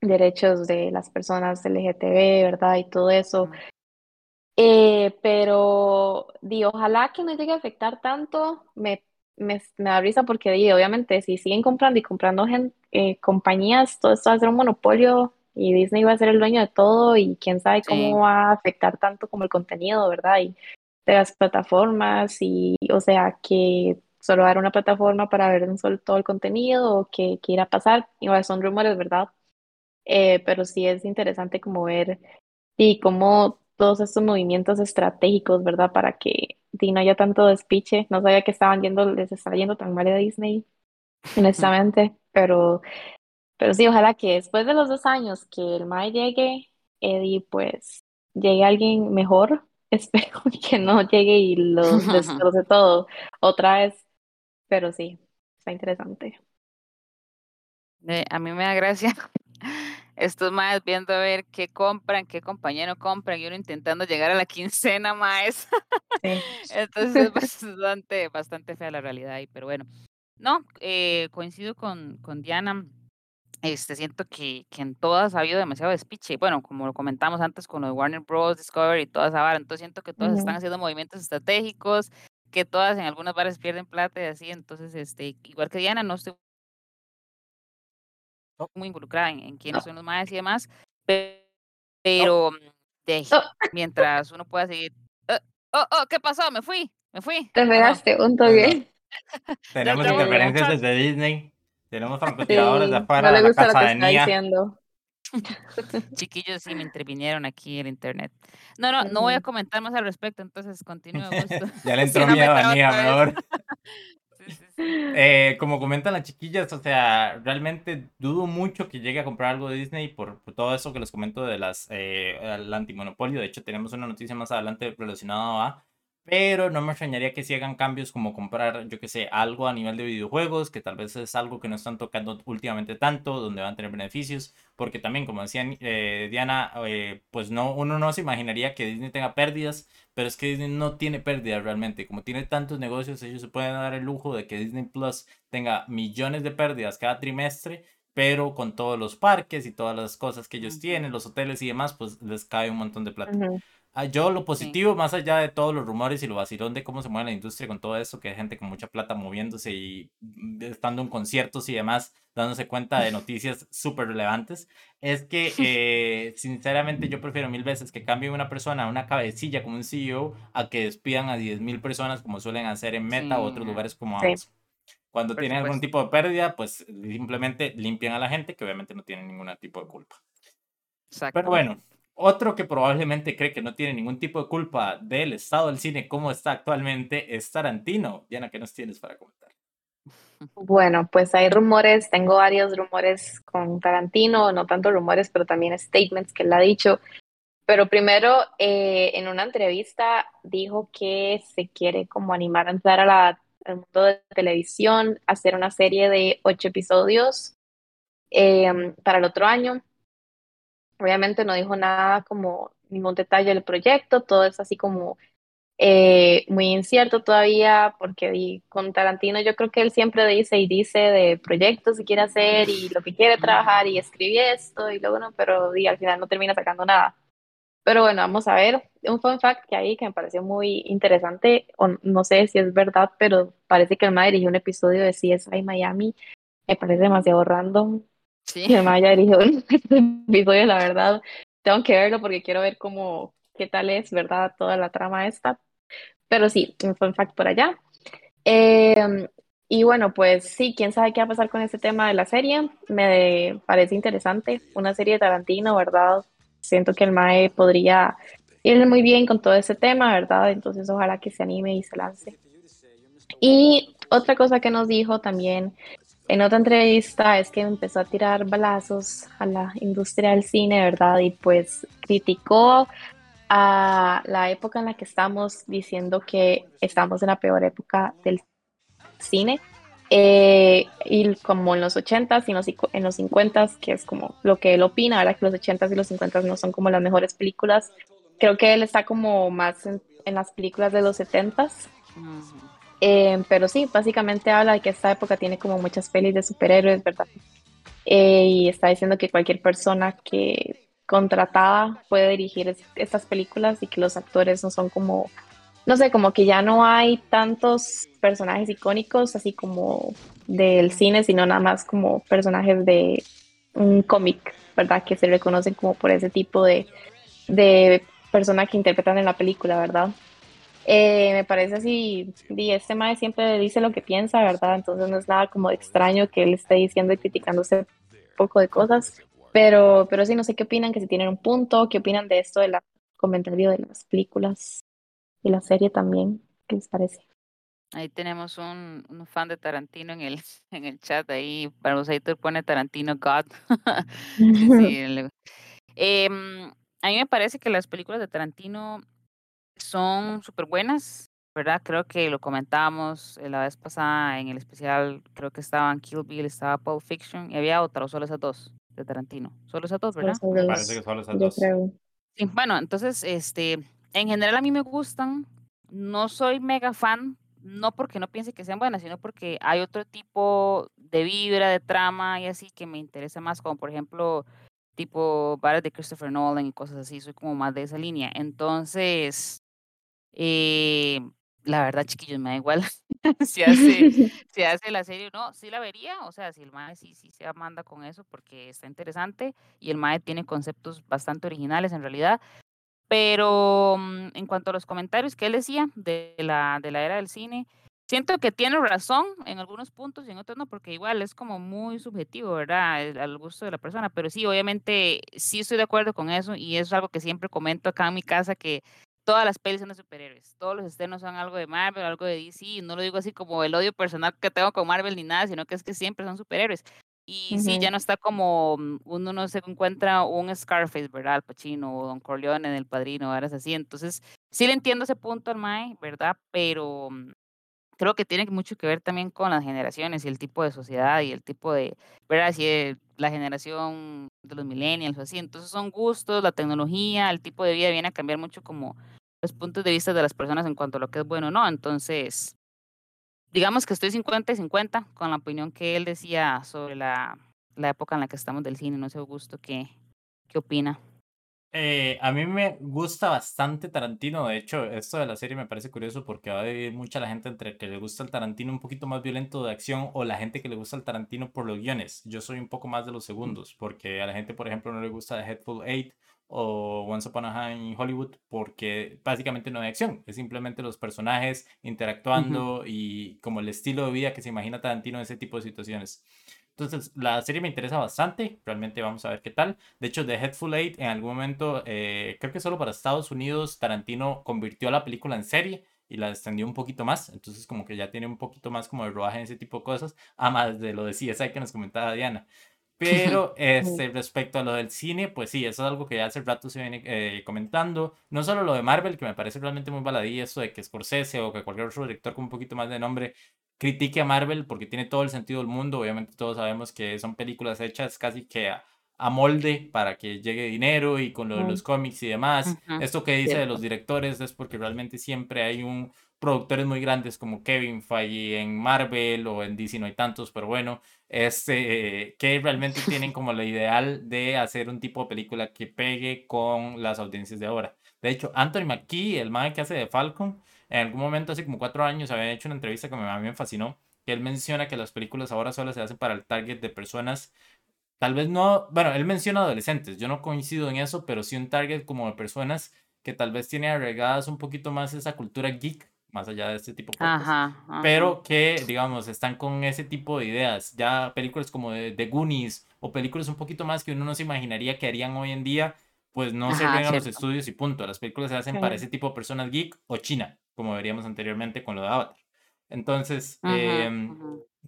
C: derechos de las personas LGTB, ¿verdad? Y todo eso. Eh, pero di, ojalá que no llegue a afectar tanto, me, me, me da risa porque di, obviamente si siguen comprando y comprando eh, compañías, todo esto va a ser un monopolio y Disney va a ser el dueño de todo y quién sabe cómo va a afectar tanto como el contenido, ¿verdad? Y de las plataformas y, o sea, que solo dar una plataforma para ver solo todo el contenido o qué, irá a pasar. Igual son rumores, ¿verdad? Eh, pero sí es interesante como ver y cómo todos estos movimientos estratégicos, ¿verdad? Para que no ya tanto despiche, no sabía que estaban yendo, les estaba yendo tan mal a Disney, honestamente, pero, pero sí, ojalá que después de los dos años que el Mae llegue, Eddie, pues llegue alguien mejor, espero que no llegue y lo destroce todo otra vez, pero sí, está interesante.
B: Eh, a mí me da gracia estos más viendo a ver qué compran, qué compañero compran y uno intentando llegar a la quincena más. Entonces es bastante, bastante fea la realidad ahí, pero bueno. No, eh, coincido con, con Diana. Este, siento que, que en todas ha habido demasiado despiche. Bueno, como lo comentamos antes con los Warner Bros., Discovery y toda esa vara, entonces siento que todas están haciendo movimientos estratégicos, que todas en algunas bares pierden plata y así. Entonces, este, igual que Diana, no estoy muy involucrada en, quiénes son los más y demás, pero de, oh. mientras uno pueda seguir. Oh, oh, oh, ¿qué pasó? Me fui, me fui.
C: Te pegaste, un toque.
A: Tenemos interferencias desde Disney. Tenemos francotiradores de afuera no le gusta de la casa lo que está diciendo.
B: Chiquillos sí me intervinieron aquí en internet. No, no, no voy a comentar más al respecto, entonces continúe.
A: ya le entró miedo a Nia, mejor. Eh, como comentan las chiquillas, o sea, realmente dudo mucho que llegue a comprar algo de Disney por, todo eso que les comento de las eh, el antimonopolio. De hecho, tenemos una noticia más adelante relacionada a pero no me extrañaría que si hagan cambios como comprar, yo que sé, algo a nivel de videojuegos, que tal vez es algo que no están tocando últimamente tanto, donde van a tener beneficios, porque también, como decía eh, Diana, eh, pues no, uno no se imaginaría que Disney tenga pérdidas, pero es que Disney no tiene pérdidas realmente, como tiene tantos negocios, ellos se pueden dar el lujo de que Disney Plus tenga millones de pérdidas cada trimestre, pero con todos los parques y todas las cosas que ellos tienen, los hoteles y demás, pues les cae un montón de plata. Yo lo positivo, más allá de todos los rumores y lo vacilón de cómo se mueve la industria con todo eso, que hay gente con mucha plata moviéndose y mm, estando en conciertos y demás, dándose cuenta de noticias súper relevantes, es que eh, sinceramente yo prefiero mil veces que cambie una persona, una cabecilla como un CEO, a que despidan a 10.000 personas como suelen hacer en Meta u otros lugares como Amazon. Cuando tienen algún tipo de pérdida, pues simplemente limpian a la gente que obviamente no tienen ningún tipo de culpa. Pero bueno, otro que probablemente cree que no tiene ningún tipo de culpa del estado del cine como está actualmente es Tarantino. Diana, ¿qué nos tienes para comentar?
C: Bueno, pues hay rumores, tengo varios rumores con Tarantino, no tanto rumores, pero también statements que él ha dicho. Pero primero, eh, en una entrevista dijo que se quiere como animar a entrar a la, al mundo de televisión, hacer una serie de ocho episodios eh, para el otro año Obviamente no dijo nada como ningún detalle del proyecto, todo es así como eh, muy incierto todavía, porque con Tarantino yo creo que él siempre dice y dice de proyectos que quiere hacer y lo que quiere trabajar y escribe esto y luego no, pero al final no termina sacando nada. Pero bueno, vamos a ver. Un fun fact que hay que me pareció muy interesante, o no sé si es verdad, pero parece que el MA dirigió un episodio de CSI Miami. Me parece demasiado random. Sí. Que me haya dirigido este episodio, la verdad. Tengo que verlo porque quiero ver cómo, qué tal es, ¿verdad? Toda la trama esta. Pero sí, un fun fact por allá. Em, y bueno, pues sí, quién sabe qué va a pasar con este tema de la serie. Me parece interesante. Una serie de Tarantino, ¿verdad? Siento que el Mae podría ir muy bien con todo ese tema, ¿verdad? Entonces ojalá que se anime y se lance. Y otra cosa que nos dijo también en otra entrevista es que empezó a tirar balazos a la industria del cine, ¿verdad? Y pues criticó a la época en la que estamos diciendo que estamos en la peor época del cine. Eh, y como en los 80s y en los, 50s, que es como lo que él opina, ahora que los 80s y los 50s no son como las mejores películas, creo que él está como más en, las películas de los 70s. Eh, pero sí, básicamente habla de que esta época tiene como muchas pelis de superhéroes, ¿verdad? Eh, y está diciendo que cualquier persona que contratada puede dirigir estas películas y que los actores no son como, no sé, como que ya no hay tantos personajes icónicos así como del cine, sino nada más como personajes de un cómic, ¿verdad? Que se reconocen como por ese tipo de, de persona que interpretan en la película, ¿verdad? Eh, me parece así, y este mae siempre dice lo que piensa, ¿verdad? Entonces no es nada como extraño que él esté diciendo y criticándose un poco de cosas, pero, pero sí, no sé qué opinan, que si tienen un punto, qué opinan de esto del comentario de las películas y la serie también. ¿Qué les parece?
B: Ahí tenemos un, un, fan de Tarantino en el, en el chat. Ahí para Barbosator pone Tarantino God. sí, em, a mí me parece que las películas de Tarantino son súper buenas, ¿verdad? Creo que lo comentábamos eh, la vez pasada en el especial. Creo que estaban Kill Bill, estaba Pulp Fiction y había otra, o solo esas dos de Tarantino. Solo esas dos, ¿verdad?
A: Me parece que solo esas dos.
B: Sí, bueno, entonces, este, en general a mí me gustan. No soy mega fan no porque no piense que sean buenas, sino porque hay otro tipo de vibra, de trama y así que me interesa más, como por ejemplo, tipo bares de Christopher Nolan y cosas así, soy como más de esa línea. Entonces, eh, la verdad, chiquillos, me da igual si, hace, si hace la serie o no, sí la vería, o sea, si el MAE sí, sí se manda con eso porque está interesante y el MAE tiene conceptos bastante originales en realidad, pero mm, en cuanto a los comentarios que él decía de la, de la era del cine, siento que tiene razón en algunos puntos y en otros no, porque igual es como muy subjetivo, ¿verdad? Al gusto de la persona, pero sí, obviamente sí estoy de acuerdo con eso y es algo que siempre comento acá en mi casa, que todas las pelis son de superhéroes, todos los estrenos son algo de Marvel, algo de DC, y no lo digo así como el odio personal que tengo con Marvel ni nada, sino que es que siempre son superhéroes. Y sí, ya no está como mm, uno no se encuentra un Scarface, ¿verdad? Al Pacino o Don Corleone en El Padrino, es así. Entonces, sí le entiendo ese punto al Mae, ¿verdad? Pero mm, creo que tiene mucho que ver también con las generaciones y el tipo de sociedad y el tipo de, ¿verdad? Si la generación de los millennials o así. Entonces, son gustos, la tecnología, el tipo de vida viene a cambiar mucho como los puntos de vista de las personas en cuanto a lo que es bueno o no. Entonces, digamos que estoy 50 y 50 con la opinión que él decía sobre la, la época en la que estamos del cine. No sé, Augusto, ¿qué, qué opina?
A: Eh, a mí me gusta bastante Tarantino. De hecho, esto de la serie me parece curioso porque va a dividir mucha la gente entre que le gusta el Tarantino un poquito más violento de acción o la gente que le gusta el Tarantino por los guiones. Yo soy un poco más de los segundos porque a la gente, por ejemplo, no le gusta The Headful Eight o Once Upon a Time in Hollywood porque básicamente no hay acción, es simplemente los personajes interactuando y como el estilo de vida que se imagina Tarantino en ese tipo de situaciones. Entonces, la serie me interesa bastante, realmente vamos a ver qué tal. De hecho, The Headful Eight en algún momento, eh, creo que solo para Estados Unidos, Tarantino convirtió la película en serie y la extendió un poquito más, entonces como que ya tiene un poquito más como de rodaje en ese tipo de cosas, además de lo de CSI que nos comentaba Diana. Pero este, respecto a lo del cine, pues sí, eso es algo que ya hace rato se viene eh, comentando. No solo lo de Marvel, que me parece realmente muy baladí, eso de que Scorsese o que cualquier otro director con un poquito más de nombre critique a Marvel porque tiene todo el sentido del mundo. Obviamente todos sabemos que son películas hechas casi que a, molde para que llegue dinero y con lo de los cómics y demás. Esto que dice de los directores es porque realmente siempre hay un productores muy grandes como Kevin Feige en Marvel o en DC no hay tantos, pero bueno, este, que realmente tienen como la ideal de hacer un tipo de película que pegue con las audiencias de ahora. De hecho, Anthony McKee, el man que hace de Falcon, en algún momento, hace como cuatro años, había hecho una entrevista que a mí me fascinó, que él menciona que las películas ahora solo se hacen para el target de personas, tal vez no, bueno, él menciona adolescentes, yo no coincido en eso, pero sí un target como de personas que tal vez tienen agregadas un poquito más esa cultura geek más allá de este tipo de cosas, pero que, digamos, están con ese tipo de ideas. Ya películas como de, The Goonies o películas un poquito más que uno no se imaginaría que harían hoy en día, pues no se ven a los estudios y punto. Las películas se hacen para ese tipo de personas geek o china, como veríamos anteriormente con lo de Avatar. Entonces, em,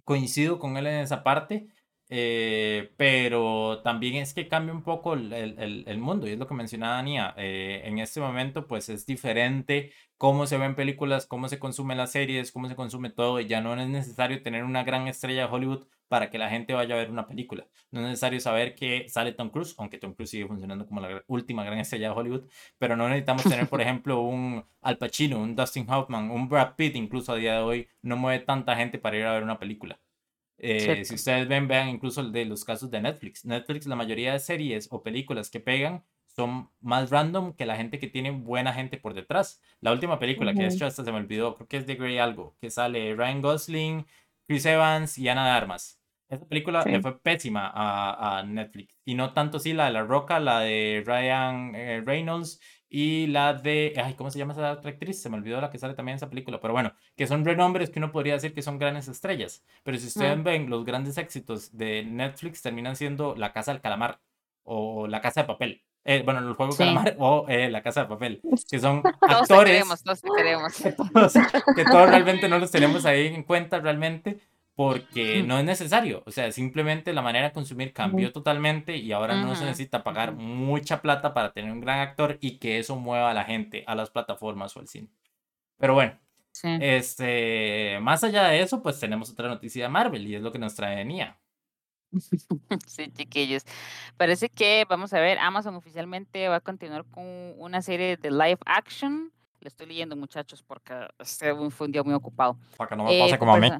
A: coincido con él en esa parte. Eh, pero también es que cambia un poco el, el, el mundo y es lo que mencionaba Ania. Eh, en este momento pues es diferente cómo se ven películas, cómo se consumen las series, cómo se consume todo y ya no es necesario tener una gran estrella de Hollywood para que la gente vaya a ver una película. No es necesario saber que sale Tom Cruise, aunque Tom Cruise sigue funcionando como la última gran estrella de Hollywood, pero no necesitamos tener, por ejemplo, un Al Pacino, un Dustin Hoffman, un Brad Pitt, incluso a día de hoy, no mueve tanta gente para ir a ver una película. Eh, si ustedes ven, vean incluso el de los casos de Netflix. Netflix, la mayoría de series o películas que pegan son más random que la gente que tiene buena gente por detrás. La última película que he hecho hasta se me olvidó, creo que es The Grey Algo, que sale Ryan Gosling, Chris Evans y Ana de Armas. Esa película le fue pésima a, a, Netflix. Y no tanto sí la de La Roca, la de Ryan eh, Reynolds y la de, ay, ¿cómo se llama esa otra actriz? Se me olvidó la que sale también en esa película, pero bueno, que son renombres que uno podría decir que son grandes estrellas. Pero si ustedes ven, los grandes éxitos de Netflix terminan siendo La Casa del Calamar o La Casa de Papel. Eh, bueno, el juego Calamar o eh, La Casa de Papel, que son actores
B: todos queremos,
A: Que, todos, que todos realmente no los tenemos ahí en cuenta realmente porque no es necesario, o sea, simplemente la manera de consumir cambió totalmente y ahora no se necesita pagar mucha plata para tener un gran actor y que eso mueva a la gente a las plataformas o al cine. Pero bueno, este, más allá de eso, pues tenemos otra noticia de Marvel y es lo que nos trae Nia.
B: Sí, chiquillos. Parece que, vamos a ver, Amazon oficialmente va a continuar con una serie de live action. Le estoy leyendo, muchachos, porque este fue un día muy ocupado.
A: Para que no me pase eh, como a mí.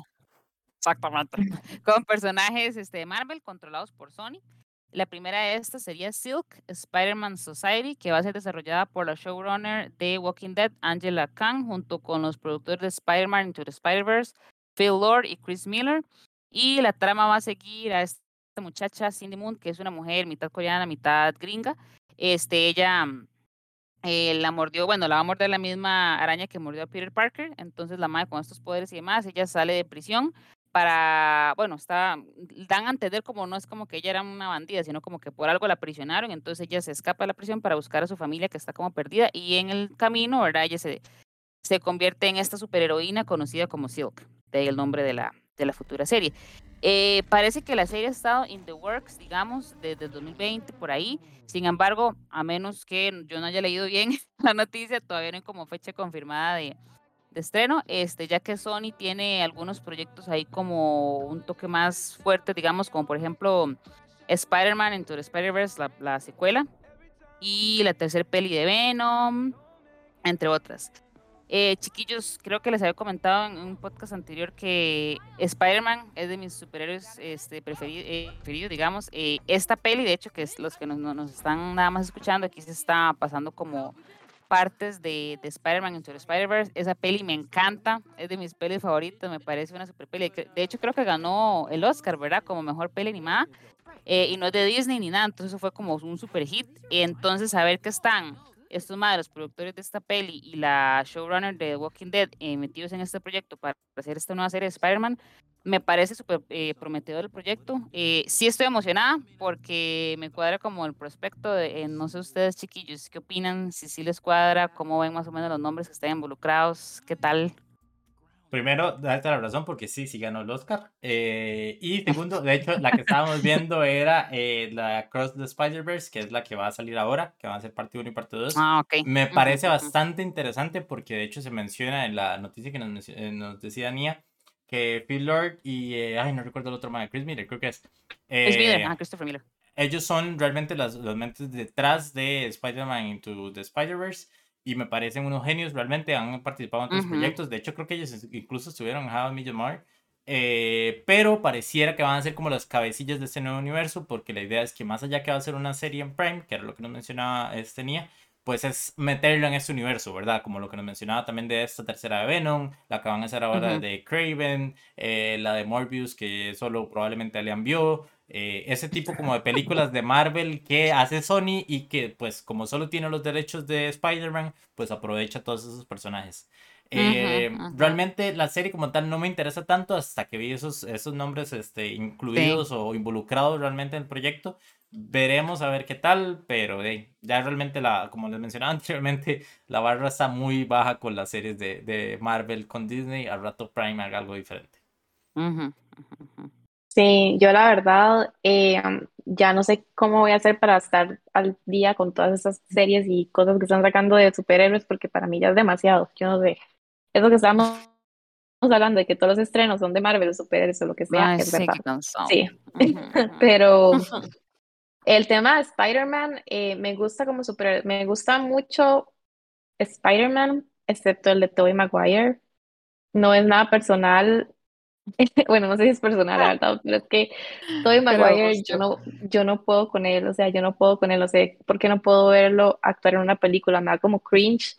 B: Exactamente. Con personajes este, de Marvel controlados por Sony. La primera de estas sería Silk, Spider-Man Society, que va a ser desarrollada por la showrunner de Walking Dead, Angela Kang, junto con los productores de Spider-Man Into the Spider-Verse, Phil Lord y Chris Miller. Y la trama va a seguir a esta muchacha, Cindy Moon, que es una mujer mitad coreana, mitad gringa. Este, ella eh, la mordió, bueno, la va a morder la misma araña que mordió a Peter Parker. Entonces la madre con estos poderes y demás, ella sale de prisión para, bueno, está, dan a entender como no es como que ella era una bandida, sino como que por algo la prisionaron, entonces ella se escapa de la prisión para buscar a su familia que está como perdida y en el camino, ¿verdad? Ella se, se convierte en esta superheroína conocida como Silk, de ahí el nombre de la, de la futura serie. Eh, parece que la serie ha estado in the works, digamos, desde el 2020 por ahí. Sin embargo, a menos que yo no haya leído bien la noticia, todavía no hay como fecha confirmada de, de estreno, este, ya que Sony tiene algunos proyectos ahí como un toque más fuerte, digamos, como por ejemplo Spider-Man Into the Spider-Verse, la, la, secuela, y la tercera peli de Venom, entre otras. Eh, chiquillos, creo que les había comentado en un podcast anterior que Spider-Man es de mis superhéroes este, preferidos, eh, digamos. Eh, esta peli, de hecho, que es los que nos, nos, están nada más escuchando, aquí se está pasando como partes de, de Spider-Man Into the Spider-Verse. Esa peli me encanta, es de mis pelis favoritas, me parece una super peli. De hecho, creo que ganó el Oscar, ¿verdad? Como mejor peli animada. Eh, y no es de Disney ni nada, entonces fue como un super hit. Entonces, a ver qué están estos madres, los productores de esta peli y la showrunner de Walking Dead eh, metidos en este proyecto para hacer esta nueva serie de Spider-Man, me parece súper eh, prometedor el proyecto. Eh, sí estoy emocionada porque me cuadra como el prospecto de, eh, no sé ustedes chiquillos, ¿qué opinan? Si sí les cuadra, cómo ven más o menos los nombres que están involucrados, ¿qué tal?
A: Primero, darte la razón porque sí, sí ganó el Oscar. y segundo, de hecho, la que estábamos viendo era la Cross the Spider-Verse, que es la que va a salir ahora, que va a ser parte 1 y parte 2.
B: Ah, ok.
A: Me parece bastante interesante porque de hecho se menciona en la noticia que nos, nos decía Nia, que Phil Lord y, eh, ay, no recuerdo el otro más, Chris Miller, creo que es.
B: Chris Miller, ah, Christopher Miller.
A: Ellos son realmente las, las mentes detrás de Spider-Man Into the Spider-Verse y me parecen unos genios, realmente han participado en otros proyectos. De hecho, creo que ellos incluso estuvieron en How I Your eh, pero pareciera que van a ser como las cabecillas de este nuevo universo, porque la idea es que más allá que va a ser una serie en Prime, que era lo que nos mencionaba este Nia, pues es meterlo en este universo, ¿verdad? Como lo que nos mencionaba también de esta tercera de Venom, la que van a hacer ahora de Craven, eh, la de Morbius que solo probablemente le envió, eh, ese tipo como de películas de Marvel que hace Sony y que pues como solo tiene los derechos de Spider-Man, pues aprovecha todos esos personajes. Eh, realmente la serie como tal no me interesa tanto hasta que vi esos, esos nombres este, incluidos o involucrados realmente en el proyecto veremos a ver qué tal, pero ya realmente, la, como les mencionaba anteriormente, la barra está muy baja con las series de, de Marvel con Disney. Al rato Prime haga algo diferente.
C: Sí, yo la verdad eh, ya no sé cómo voy a hacer para estar al día con todas esas series y cosas que están sacando de superhéroes, porque para mí ya es demasiado. Yo no sé. Es lo que estamos hablando de que todos los estrenos son de Marvel, superhéroes o lo que sea. es verdad. Sí, pero el tema de Spider-Man, eh, me gusta como super, me gusta mucho Spider-Man, excepto el de Tobey Maguire. No es nada personal, bueno, no sé si es personal, la verdad, pero es que Tobey Maguire, yo no, yo no puedo con él, o sea, yo no puedo con él, o sea, ¿por qué no puedo verlo actuar en una película? Me da como cringe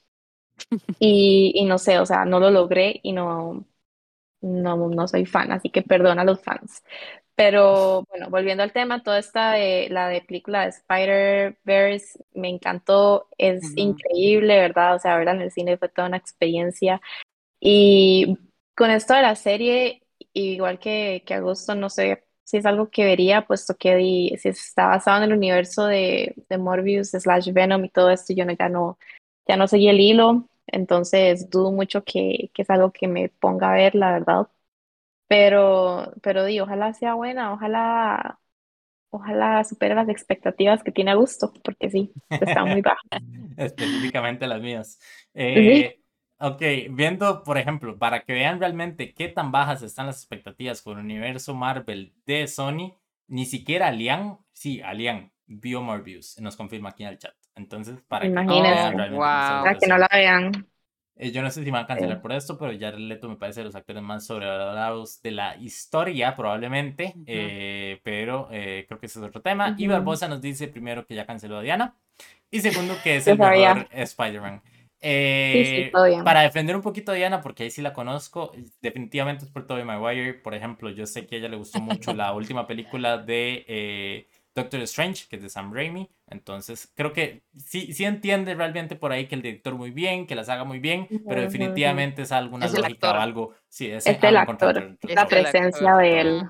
C: y, y no sé, o sea, no lo logré y no, no, no soy fan, así que perdona a los fans. Pero bueno, volviendo al tema, toda esta de la de película de Spider-Verse me encantó, es increíble, ¿verdad? O sea, verla en el cine fue toda una experiencia. Y con esto de la serie, igual que, que Agosto, no sé, si es algo que vería, puesto que si está basado en el universo de, de Morbius, slash Venom y todo esto, yo no, ya no, ya no seguí el hilo, entonces dudo mucho que, que es algo que me ponga a ver, la verdad. Pero, pero di, ojalá sea buena, ojalá, ojalá supere las expectativas que tiene a gusto, porque sí, está muy baja.
A: Específicamente las mías. Eh, Ok, viendo, por ejemplo, para que vean realmente qué tan bajas están las expectativas con el universo Marvel de Sony, ni siquiera Alian, sí, Alian, vio Morbius, nos confirma aquí en el chat. Entonces, para que
C: no vean realmente. Para que no la vean.
A: Eh, yo no sé si me van a cancelar por esto, pero ya Leto me parece de los actores más sobrevalorados de la historia, probablemente. Eh, pero eh, creo que ese es otro tema. Y Barbosa nos dice primero que ya canceló a Diana. Y segundo que es el mejor Spider-Man. Eh, para defender un poquito a Diana, porque ahí sí la conozco, definitivamente es por Tobey Maguire. Por ejemplo, yo sé que a ella le gustó mucho la última película de eh, Doctor Strange, que es de Sam Raimi. Entonces, creo que sí, sí entiende realmente por ahí que el director muy bien, que las haga muy bien, pero definitivamente es alguna lógica o algo. Sí,
C: es, el actor, la presencia de él.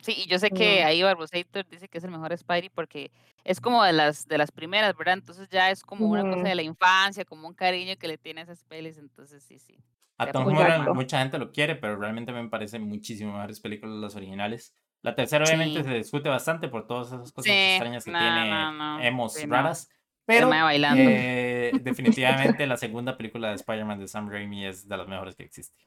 B: Sí, y yo sé que ahí Barbosator dice que es el mejor Spidey porque es como de las, de las primeras, ¿verdad? Entonces ya es como una cosa de la infancia, como un cariño que le tiene a esas pelis, entonces sí, sí.
A: A Tom Holland mucha gente lo quiere, pero realmente me parecen muchísimo mejores películas las originales. La tercera obviamente se discute bastante por todas esas cosas extrañas que tiene hemos raras. Pero eh, definitivamente la segunda película de Spider-Man de Sam Raimi es de las mejores que existe.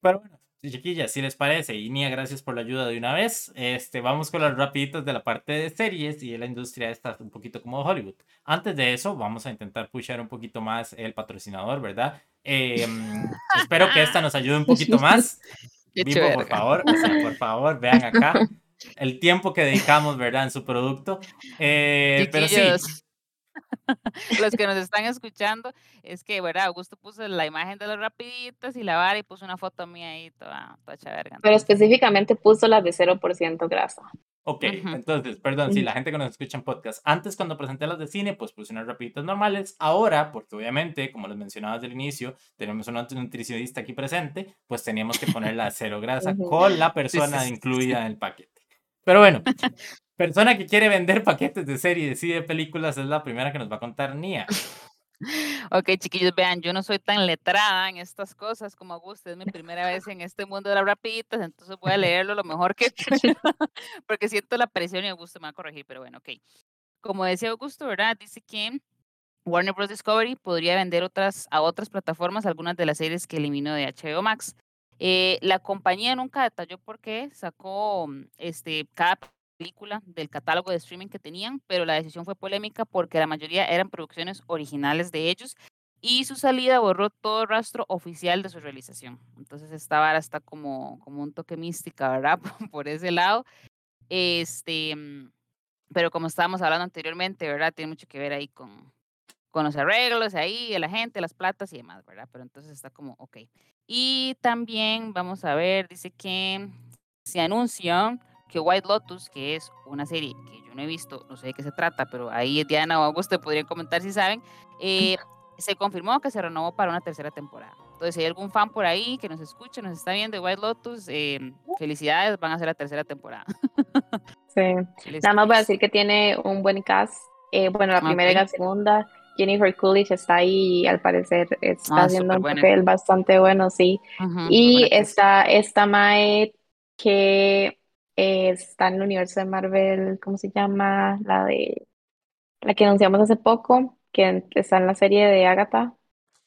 A: Pero bueno, chiquillas, si les parece, y Nia, gracias por la ayuda de una vez. Este, vamos con los rapiditos de la parte de series y de la industria está un poquito como Hollywood. Antes de eso, vamos a intentar pushar un poquito más el patrocinador, ¿verdad? Em, espero que esta nos ayude un poquito más. Vivo, por favor, por favor, vean acá el tiempo que dedicamos, ¿verdad? En su producto. Eh, pero sí.
B: Los que nos están escuchando, es que, ¿verdad? Augusto puso la imagen de los rapiditos y la vara y puso una foto mía ahí toda, toda chaverga.
C: Pero específicamente puso las de 0% grasa.
A: Ok, entonces, perdón, sí, la gente que nos escucha en podcast, antes cuando presenté las de cine, pues puse unas rapiditas normales. Ahora, porque obviamente, como les mencionaba desde el inicio, tenemos un nutricionista aquí presente, pues teníamos que poner la cero grasa con la persona incluida en el paquete. Pero bueno, persona que quiere vender paquetes de series y de películas es la primera que nos va a contar Nia.
B: Ok, chiquillos, vean, yo no soy tan letrada en estas cosas como Augusto, es mi primera vez en este mundo de las rapiditas, entonces voy a leerlo lo mejor que porque siento la presión y Augusto me va a corregir, pero bueno, ok. Como decía Augusto, ¿verdad? Dice que Warner Bros. Discovery podría vender otras, a otras plataformas algunas de las series que eliminó de HBO Max. Eh, la compañía nunca detalló por qué sacó este, cada película del catálogo de streaming que tenían, pero la decisión fue polémica porque la mayoría eran producciones originales de ellos y su salida borró todo rastro oficial de su realización. Entonces esta vara está como, como un toque mística, ¿verdad? Por ese lado. Este, mm, pero como estábamos hablando anteriormente, ¿verdad? Tiene mucho que ver ahí con, con los arreglos ahí, la gente, las platas y demás, ¿verdad? Pero entonces está como, ok. Y también, vamos a ver, dice que se anunció que White Lotus, que es una serie que yo no he visto, no sé de qué se trata, pero ahí Diana o Augusto podrían comentar si saben, eh, se confirmó que se renovó para una tercera temporada. Entonces, si hay algún fan por ahí que nos escucha, nos está viendo de White Lotus, eh, felicidades, van a ser la tercera temporada.
C: sí, nada más voy a decir que tiene un buen cast. Eh, bueno, la primera y la segunda. Jennifer Coolidge está ahí y al parecer está ah, haciendo un papel bastante bueno, sí. y está esta Mae que está en el universo de Marvel, ¿cómo se llama? La de la que anunciamos hace poco, que está en la serie de Agatha.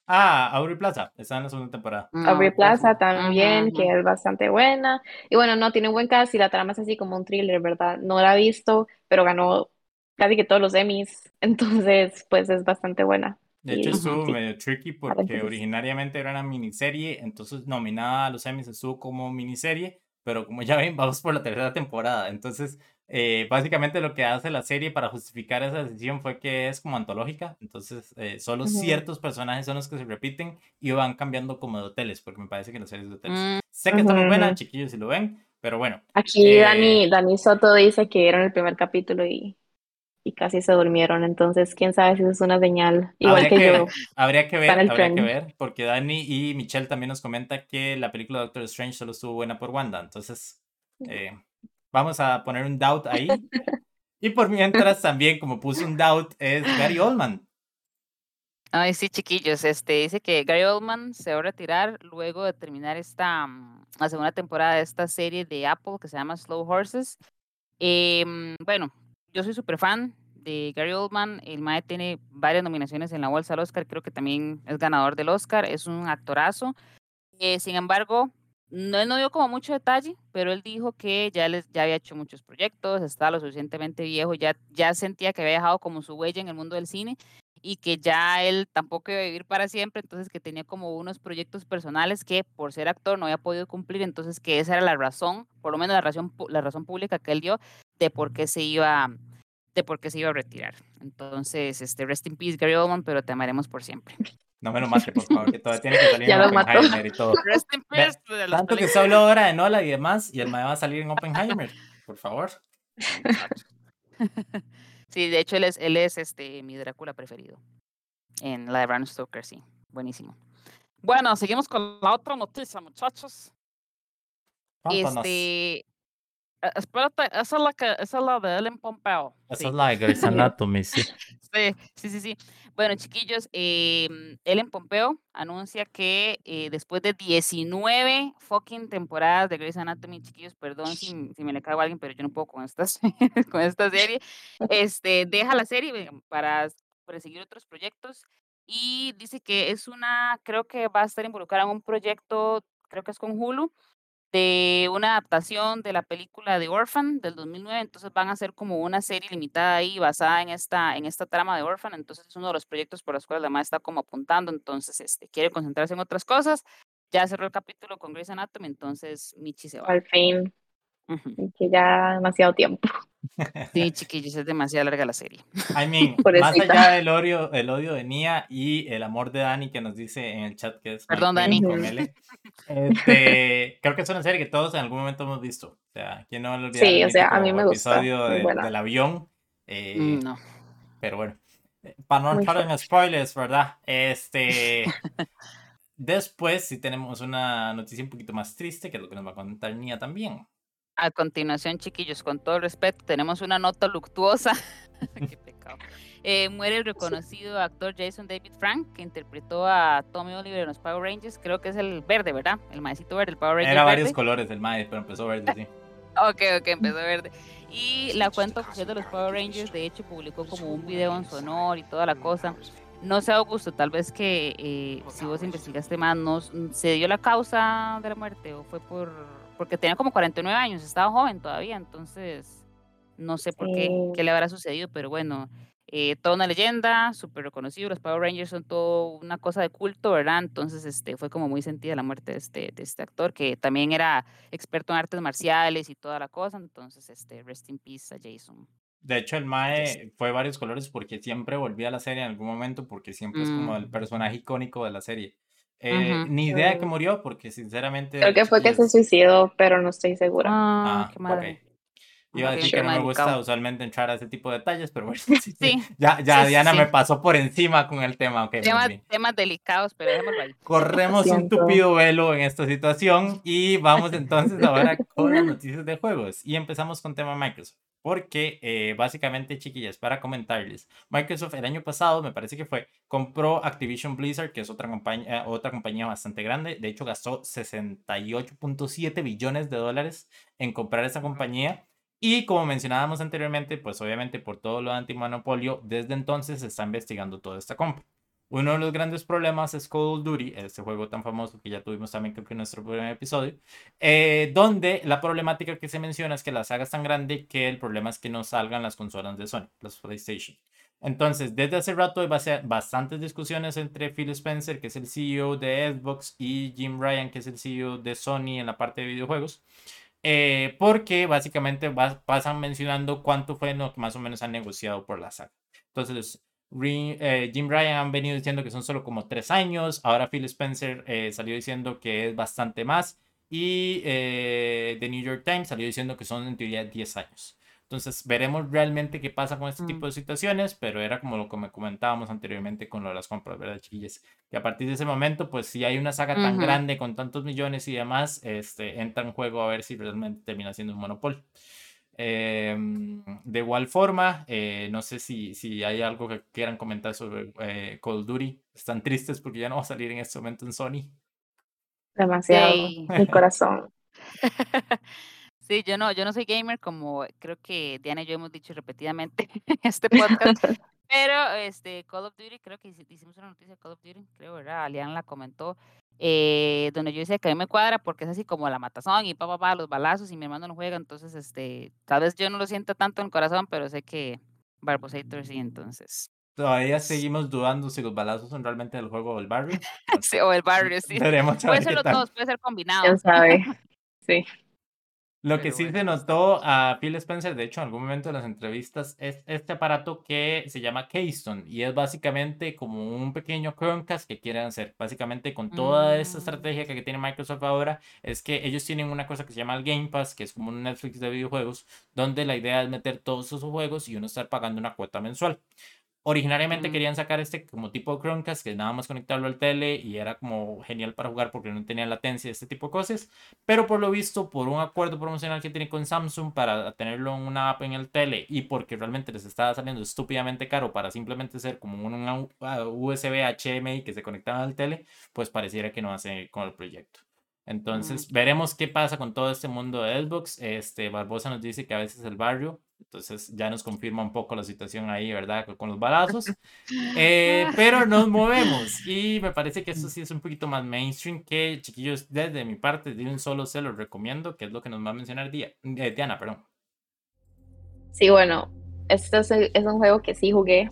A: Ah, Aubrey Plaza, está en la segunda temporada.
C: Ah, Aubrey Plaza también, que es bastante buena. Y bueno, no, tiene un buen cast y la trama es así como un thriller, ¿verdad? No la he visto, pero ganó casi que todos los Emmys, entonces pues es bastante buena.
A: De hecho, estuvo medio tricky porque originariamente era una miniserie, entonces nominada a los Emmys estuvo como miniserie, pero como ya ven, vamos por la tercera temporada. Entonces, eh, básicamente lo que hace la serie para justificar esa decisión fue que es como antológica. Entonces, eh, solo ciertos personajes son los que se repiten y van cambiando como de hoteles, porque me parece que las series de hoteles. Mm, sé que está muy buena, chiquillos, si lo ven, pero bueno.
C: Aquí eh, Dani, Dani Soto dice que era el primer capítulo y y casi se durmieron. Entonces, quién sabe si es una señal. Igual que, yo.
A: Habría que ver, habría que ver, porque Dani y Michelle también nos comenta que la película Doctor Strange solo estuvo buena por Wanda. Entonces, eh, Vamos a poner un doubt ahí. Y por mientras también, como puse un doubt, es Gary Oldman.
B: Ay, sí, chiquillos, este dice que Gary Oldman se va a retirar luego de terminar esta mm, la segunda temporada de esta serie de Apple que se llama Slow Horses. Em, bueno, yo soy súper fan de Gary Oldman. El Mae tiene varias nominaciones en la bolsa del Oscar, creo que también es ganador del Oscar, es un actorazo. Eh, sin embargo, no, él no dio como mucho detalle, pero él dijo que ya, les, ya había hecho muchos proyectos, estaba lo suficientemente viejo, ya, ya sentía que había dejado como su huella en el mundo del cine y que ya él tampoco iba a vivir para siempre, entonces que tenía como unos proyectos personales que por ser actor no había podido cumplir, entonces que esa era la razón, por lo menos la razón, la razón pública que él dio de por qué se iba de por qué se iba a retirar. Entonces, este, rest in peace Gary Oldman, pero te amaremos por siempre.
A: No me lo mates, por favor, que todavía tiene que salir en Oppenheimer y todo. Rest in peace. Tanto que se habló ahora de Nola y demás, y el mae va a salir en Oppenheimer, por favor.
B: Sí, de hecho él es, él es este, mi Drácula preferido. En la de Bram Stoker, sí. Buenísimo. Bueno, seguimos con la otra noticia, muchachos. Este, espérate, esa es la que, esa es la de Ellen Pompeo.
A: Esa es la de Grey's Anatomy, sí.
B: sí, sí, sí, sí. Bueno, chiquillos, eh, Ellen Pompeo anuncia que eh, después de 19 fucking temporadas de Grey's Anatomy, chiquillos, perdón si, si me le cago a alguien, pero yo no puedo con, estas, con esta serie, este, deja la serie para perseguir otros proyectos y dice que es una, creo que va a estar involucrada en un proyecto, creo que es con Hulu, una adaptación de la película de Orphan del 2009, entonces van a hacer como una serie limitada ahí basada en esta, en esta trama de Orphan, entonces es uno de los proyectos por los cuales la madre está como apuntando, entonces este, quiere concentrarse en otras cosas, ya cerró el capítulo con Grey's Anatomy, entonces Michi se va.
C: Al fin, que ya demasiado tiempo.
B: Sí, chiquillos, es demasiado larga la serie.
A: I mean, más allá del odio, el odio de Nia y el amor de Dani que nos dice en el chat que es
B: Perdón, Dani.
A: Con este, creo que es una serie que todos en algún momento hemos visto. O sea, ¿quién no va a olvidar
C: sí, o sea, a mí me gusta.
A: episodio del avión? Eh,
B: mm, no.
A: Pero bueno, eh, para no entrar en spoilers, ¿verdad? Este. Después sí tenemos una noticia un poquito más triste, que es lo que nos va a contar Nia también.
B: A continuación, chiquillos, con todo respeto, tenemos una nota luctuosa. Qué pecado. Eh, muere el reconocido actor Jason David Frank, que interpretó a Tommy Oliver en los Power Rangers. Creo que es el verde, ¿verdad? El maecito verde, el Power Ranger.
A: Era varios colores el mae, pero empezó verde, sí.
B: ok, ok, empezó verde. Y la cuenta oficial de los Power Rangers, de hecho, publicó como un video en su honor y toda la cosa. No sé, Augusto, tal vez que eh, si vos investigaste más, ¿no, ¿se dio la causa de la muerte o fue por porque tenía como 49 años, estaba joven todavía, entonces no sé por qué, qué le habrá sucedido, pero bueno, eh, toda una leyenda, súper reconocido, los Power Rangers son todo una cosa de culto, ¿verdad? Entonces este, fue como muy sentida la muerte de este, de este actor, que también era experto en artes marciales y toda la cosa, entonces este, rest in peace a Jason.
A: De hecho, el Mae fue varios colores porque siempre volvía a la serie en algún momento, porque siempre es como el mm. personaje icónico de la serie. Eh, ni idea de que murió, porque sinceramente.
C: Creo que fue que se suicidó, pero no estoy segura.
B: Ah, ah qué
A: Iba a decir que no me gusta usualmente entrar a ese tipo de detalles, pero bueno, sí, ya, ya Diana me pasó por encima con el tema. Okay,
B: temas delicados, pero dejémoslo ahí.
A: Corremos un tupido velo en esta situación y vamos entonces ahora con las noticias de juegos. Y empezamos con tema Microsoft porque eh, básicamente, chiquillas, para comentarles, Microsoft el año pasado, me parece que fue, compró Activision Blizzard, que es otra compañía, otra compañía bastante grande, de hecho gastó 68.7 billones de dólares en comprar esa compañía. Y como mencionábamos anteriormente, pues obviamente por todo lo antimonopolio, desde entonces se está investigando toda esta compra. Uno de los grandes problemas es Call of Duty, este juego tan famoso que ya tuvimos también creo que en nuestro primer episodio, eh, donde la problemática que se menciona es que la saga es tan grande que el problema es que no salgan las consolas de Sony, las PlayStation. Entonces, desde hace rato hay bastantes discusiones entre Phil Spencer, que es el CEO de Xbox, y Jim Ryan, que es el CEO de Sony en la parte de videojuegos, eh, porque básicamente pasan mencionando cuánto fue lo que más o menos han negociado por la saga. Entonces, eh, Jim Ryan han venido diciendo que son solo como tres años. Ahora Phil Spencer eh, salió diciendo que es bastante más. Y The New York Times salió diciendo que son en teoría 10 años. Entonces veremos realmente qué pasa con este tipo mm. de situaciones, pero era como lo que me comentábamos anteriormente con lo de las compras, ¿verdad, chiquillas? Que a partir de ese momento, pues si hay una saga tan grande con tantos millones y demás, este, entra en juego a ver si realmente termina siendo un monopolio. Em, de igual forma, eh, no sé si, si hay algo que quieran comentar sobre eh, Call of Duty. Están tristes porque ya no va a salir en este momento en Sony.
C: Demasiado. Mi corazón.
B: Sí, yo no, yo no soy gamer, como creo que Diana y yo hemos dicho repetidamente en este podcast. Pero este Call of Duty, creo que hicimos una noticia de Call of Duty, creo, ¿verdad? Alian la comentó, eh, donde yo decía que a mí me cuadra porque es así como la matazón y papá, pa, los balazos y mi hermano no juega, entonces este, tal vez yo no lo siento tanto en el corazón, pero sé que Barbosator sí, entonces.
A: Todavía seguimos dudando si los balazos son realmente el juego o el barrio.
B: sí, o el barrio, sí. puede ser los dos, puede ser combinado.
C: Ya sabe, sí.
A: Lo que sí se notó a Phil Spencer, de hecho, en algún momento de las entrevistas, es este aparato que se llama Keystone y es básicamente como un pequeño Chromecast que quieren hacer. Básicamente, con toda esta mm. estrategia que tiene Microsoft ahora, es que ellos tienen una cosa que se llama el Game Pass, que es como un Netflix de videojuegos, donde la idea es meter todos esos juegos y uno estar pagando una cuota mensual. Originalmente querían sacar este como tipo de Chromecast, que nada más conectarlo al tele y era como genial para jugar porque no tenía latencia, este tipo de cosas. Pero por lo visto, por un acuerdo promocional que tiene con Samsung para tenerlo en una app en el tele y porque realmente les estaba saliendo estúpidamente caro para simplemente ser como un USB HMI que se conectaba al tele, pues pareciera que no hace con el proyecto. Entonces, veremos qué pasa con todo este mundo de Xbox. Este, Barbosa nos dice que a veces el barrio, entonces ya nos confirma un poco la situación ahí, ¿verdad? Con los balazos. Eh, pero nos movemos y me parece que esto sí es un poquito más mainstream que, chiquillos, desde mi parte, de un solo se los recomiendo, que es lo que nos va a mencionar eh, Diana, perdón.
C: Sí, bueno, esto es, es un juego que sí jugué.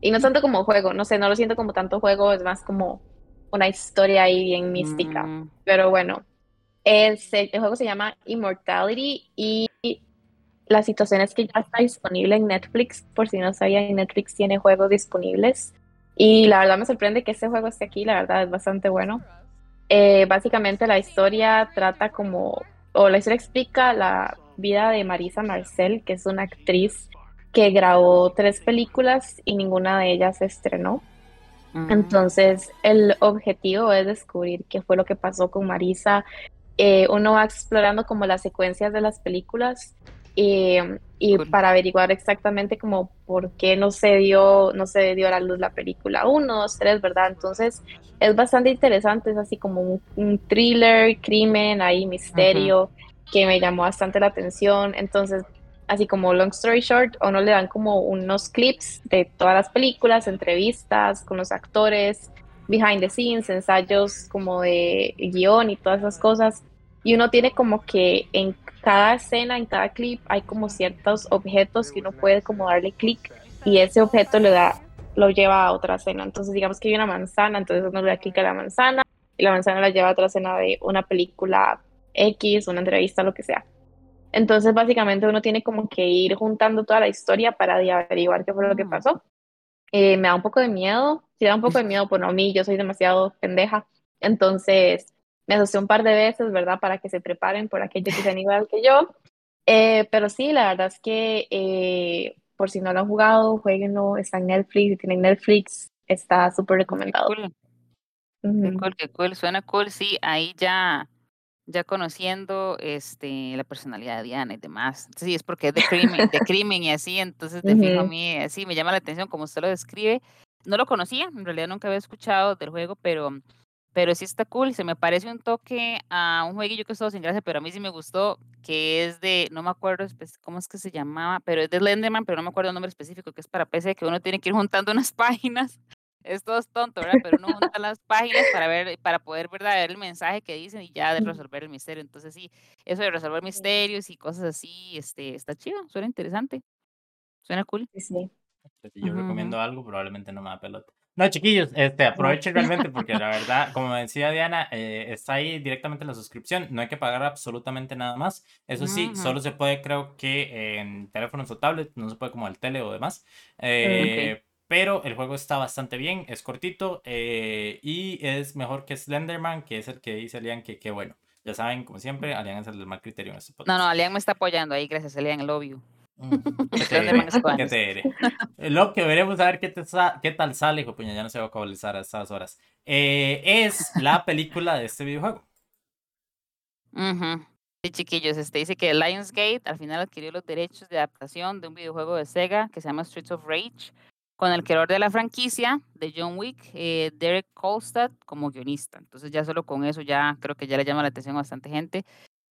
C: Y no tanto como juego, no sé, no lo siento como tanto juego, es más como una historia ahí bien mística. Mm. Pero bueno, el, el juego se llama Immortality y la situación es que ya está disponible en Netflix. Por si no sabía, Netflix tiene juegos disponibles. Y la verdad me sorprende que este juego esté aquí, la verdad es bastante bueno. Eh, básicamente la historia trata como, o la historia explica la vida de Marisa Marcel, que es una actriz que grabó tres películas y ninguna de ellas se estrenó. Entonces, el objetivo es descubrir qué fue lo que pasó con Marisa. Eh, uno va explorando como las secuencias de las películas eh, y para averiguar exactamente como por qué no se dio, no se dio a la luz la película 1, 2, 3, ¿verdad? Entonces, es bastante interesante, es así como un, thriller, crimen, ahí misterio, que me llamó bastante la atención. Entonces, así como long story short, o no le dan como unos clips de todas las películas, entrevistas con los actores, behind the scenes, ensayos como de guion y todas esas cosas. Y uno tiene como que en cada escena, en cada clip, hay como ciertos objetos que uno puede como darle clic y ese objeto le da, lo lleva a otra escena. Entonces, digamos que hay una manzana, entonces uno le da clic a la manzana y la manzana la lleva a otra escena de una película X, una entrevista, lo que sea. Entonces, básicamente uno tiene como que ir juntando toda la historia para averiguar qué fue lo que mm. pasó. Eh, me da un poco de miedo, si da un poco de miedo, pues no, a mí yo soy demasiado pendeja. Entonces, me asusté un par de veces, ¿verdad? Para que se preparen por aquellos que sean igual que yo. Eh, pero sí, la verdad es que eh, por si no lo han jugado, jueguenlo, está en Netflix, si tienen Netflix, está súper recomendado.
B: Qué cool. Qué cool, suena cool, sí, ahí ya ya conociendo este, la personalidad de Diana y demás. Sí, es porque es de crimen, de crimen y así, entonces de fijo a mí, sí, me llama la atención como usted lo describe. No lo conocía, en realidad nunca había escuchado del juego, pero, pero sí está cool. Se me parece un toque a un jueguillo que estuvo sin gracia, pero a mí sí me gustó, que es de, no me acuerdo cómo es que se llamaba, pero es de Slenderman, pero no me acuerdo el nombre específico, que es para PC, que uno tiene que ir juntando unas páginas esto es tonto, ¿verdad? Pero uno junta las páginas para ver, para poder ver el mensaje que dicen y ya de resolver el misterio. Entonces sí, eso de resolver misterios y cosas así, este, está chido, suena interesante. Suena cool.
C: Sí, sí.
A: Si yo recomiendo algo, probablemente no me da pelota. No, chiquillos, este, aprovechen realmente porque la verdad, como decía Diana, eh, está ahí directamente en la suscripción, no hay que pagar absolutamente nada más. Eso sí, solo se puede, creo que en teléfonos o tablets, no se puede como el tele o demás. Eh, pero el juego está bastante bien, es cortito eh, y es mejor que Slenderman, que es el que dice Alian que, qué bueno. Ya saben, como siempre, Alian es el mal criterio en este
B: podcast. No, no, Alian me está apoyando ahí, gracias Alian, el obvio.
A: Lo que veremos a ver qué, qué tal sale, hijo puña, ya no se va a actualizar a estas horas. Eh, es la película de este videojuego.
B: Sí, chiquillos, este dice que Lionsgate al final adquirió los derechos de adaptación de un videojuego de Sega que se llama Streets of Rage, con el creador de la franquicia de John Wick, eh, Derek Kolstad, como guionista. Entonces ya solo con eso ya creo que ya le llama la atención a bastante gente.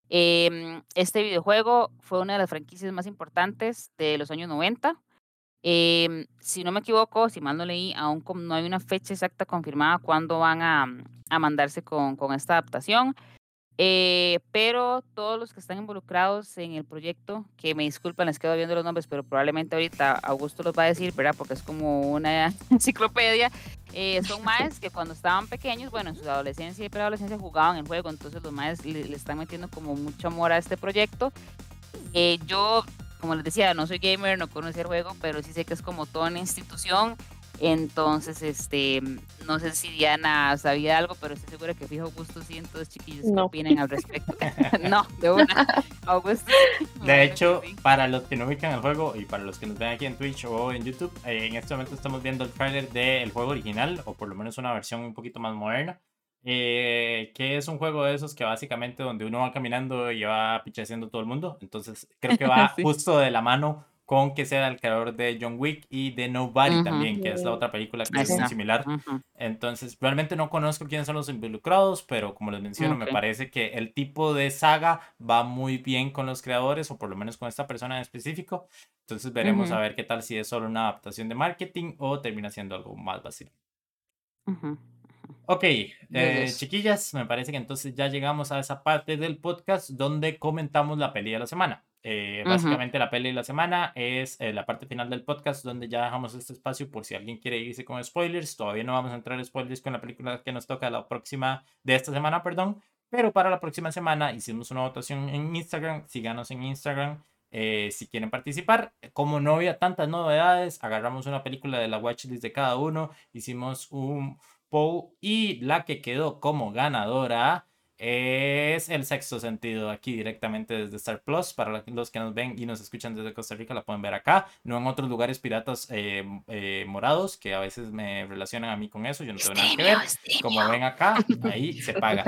B: Em, este videojuego fue una de las franquicias más importantes de los años 90. Em, si no me equivoco, si mal no leí, aún no hay una fecha exacta confirmada cuándo van a, a mandarse con, con esta adaptación. Eh, pero todos los que están involucrados en el proyecto, que me disculpan, les quedo viendo los nombres, pero probablemente ahorita Augusto los va a decir, ¿verdad? Porque es como una enciclopedia. Eh, son maes que cuando estaban pequeños, bueno, en su adolescencia y preadolescencia jugaban el juego, entonces los maes le, están metiendo como mucho amor a este proyecto. Eh, yo, como les decía, no soy gamer, no conocía el juego, pero sí sé que es como toda una institución entonces, este, no sé si Diana sabía algo, pero estoy segura que fijo Augusto sí, entonces chiquillos, ¿qué opinan al respecto? no, de una. Augusto.
A: De hecho, para los que no ubican el juego y para los que nos ven aquí en Twitch o en YouTube, eh, en este momento estamos viendo el trailer del juego original, o por lo menos una versión un poquito más moderna. Eh, que es un juego de esos que básicamente donde uno va caminando y va pichaseando todo el mundo. Entonces creo que va justo de la mano con que sea el creador de John Wick y de Nobody también, que es la otra película que es muy similar. Entonces, realmente no conozco quiénes son los involucrados, pero como les menciono, me parece que el tipo de saga va muy bien con los creadores, o por lo menos con esta persona en específico. Entonces, veremos a ver qué tal si es solo una adaptación de marketing o termina siendo algo más vacío. Ok, eh, chiquillas, me parece que entonces ya llegamos a esa parte del podcast donde comentamos la peli de la semana. Eh, básicamente la peli de la semana es eh, la parte final del podcast donde ya dejamos este espacio por si alguien quiere irse con spoilers. Todavía no vamos a entrar en spoilers con la película que nos toca la próxima de esta semana, perdón. Pero para la próxima semana hicimos una votación en Instagram. Síganos en Instagram eh, si quieren participar. Como no había tantas novedades, agarramos una película de la watchlist de cada uno. Hicimos un poll y la que quedó como ganadora es el sexto sentido aquí directamente desde Star Plus. Para los que nos ven y nos escuchan desde Costa Rica, la pueden ver acá, no en otros lugares piratas eh, eh, morados que a veces me relacionan a mí con eso. Yo no tengo nada que ver. Como ven acá, ahí se paga.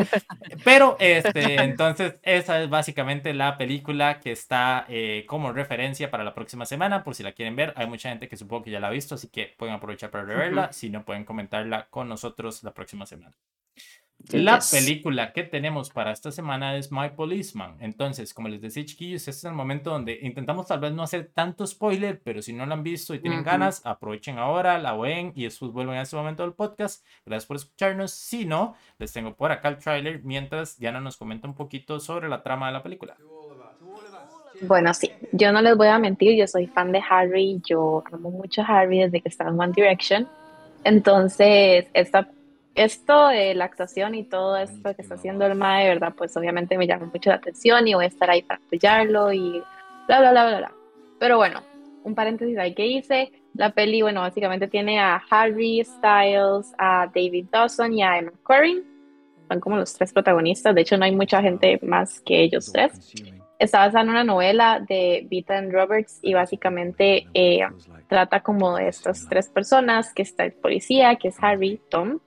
A: Pero este, entonces, esa es básicamente la película que está eh, como referencia para la próxima semana. Por si la quieren ver, hay mucha gente que supongo que ya la ha visto, así que pueden aprovechar para reverla. Si no, pueden comentarla con nosotros la próxima semana. La película que tenemos para esta semana es My Policeman. Entonces, como les decía, chiquillos, este es el momento donde intentamos tal vez no hacer tanto spoiler, pero si no la han visto y tienen ganas, aprovechen ahora, la ven y después vuelven a este momento del podcast. Gracias por escucharnos. Si no, les tengo por acá el trailer mientras Diana nos comenta un poquito sobre la trama de la película.
C: Bueno, sí, yo no les voy a mentir, yo soy fan de Harry, yo amo mucho a Harry desde que estaba en One Direction. Entonces, esta esto de la actuación y todo esto que está haciendo el MAE, ¿verdad? Pues obviamente me llama mucho la atención y voy a estar ahí para apoyarlo y bla, bla, bla, bla, bla. Pero bueno, un paréntesis ahí que hice. La peli, bueno, básicamente tiene a Harry Styles, a David Dawson y a Emma Corrin. Son como los tres protagonistas. De hecho, no hay mucha gente más que ellos tres. Está basada en una novela de Beaton Roberts y básicamente eh, trata como de estas tres personas, que está el policía, que es Harry, Tom,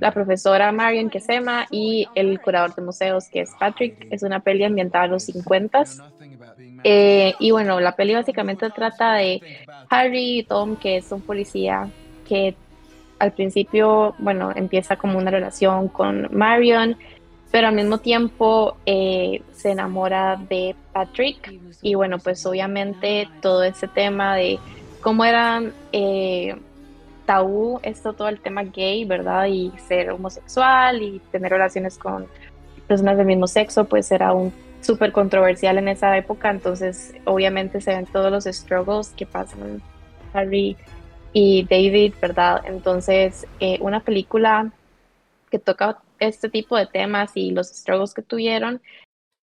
C: la profesora Marion Kesema y el curador de museos que es Patrick. Es una peli ambientada en los 50 eh, y bueno, la peli básicamente trata de Harry y Tom, que es un policía que al principio, bueno, empieza como una relación con Marion, pero al mismo tiempo eh, se enamora de Patrick. Y bueno, pues obviamente todo ese tema de cómo eran... Eh, tabú esto, todo el tema gay, ¿verdad? Y ser homosexual y tener relaciones con personas del mismo sexo, pues era un súper controversial en esa época, entonces obviamente se ven todos los struggles que pasan Harry y David, ¿verdad? Entonces, eh, una película que toca este tipo de temas y los struggles que tuvieron,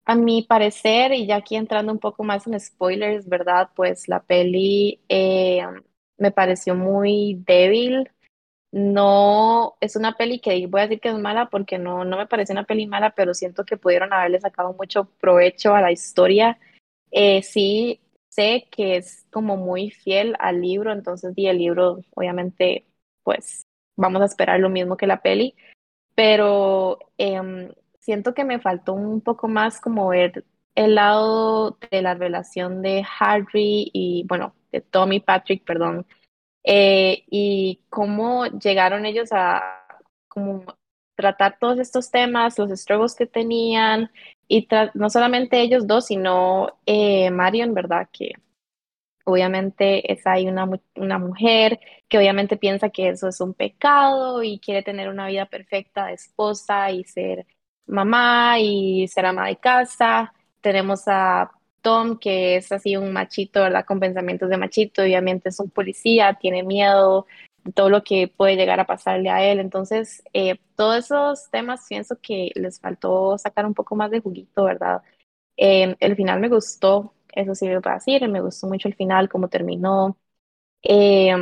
C: a mi parecer, y ya aquí entrando un poco más en spoilers, ¿verdad? Pues la peli eh, me pareció muy débil. No es una peli que voy a decir que es mala porque no, no me parece una peli mala, pero siento que pudieron haberle sacado mucho provecho a la historia. Eh, sí, sé que es como muy fiel al libro, entonces y el libro, obviamente, pues vamos a esperar lo mismo que la peli, pero em, siento que me faltó un poco más como ver el lado de la relación de Harry y, bueno, Tommy Patrick, perdón, eh, y cómo llegaron ellos a tratar todos estos temas, los struggles que tenían, y no solamente ellos dos, sino eh, Marion, ¿verdad? Que obviamente es ahí una, una mujer que obviamente piensa que eso es un pecado y quiere tener una vida perfecta de esposa y ser mamá y ser ama de casa. Tenemos a Tom, que es así un machito, ¿verdad? Con pensamientos de machito, obviamente es un policía, tiene miedo de todo lo que puede llegar a pasarle a él. Entonces, eh, todos esos temas pienso que les faltó sacar un poco más de juguito, ¿verdad? Eh, el final me gustó, eso sí lo puedo decir, me gustó mucho el final, cómo terminó. Eh,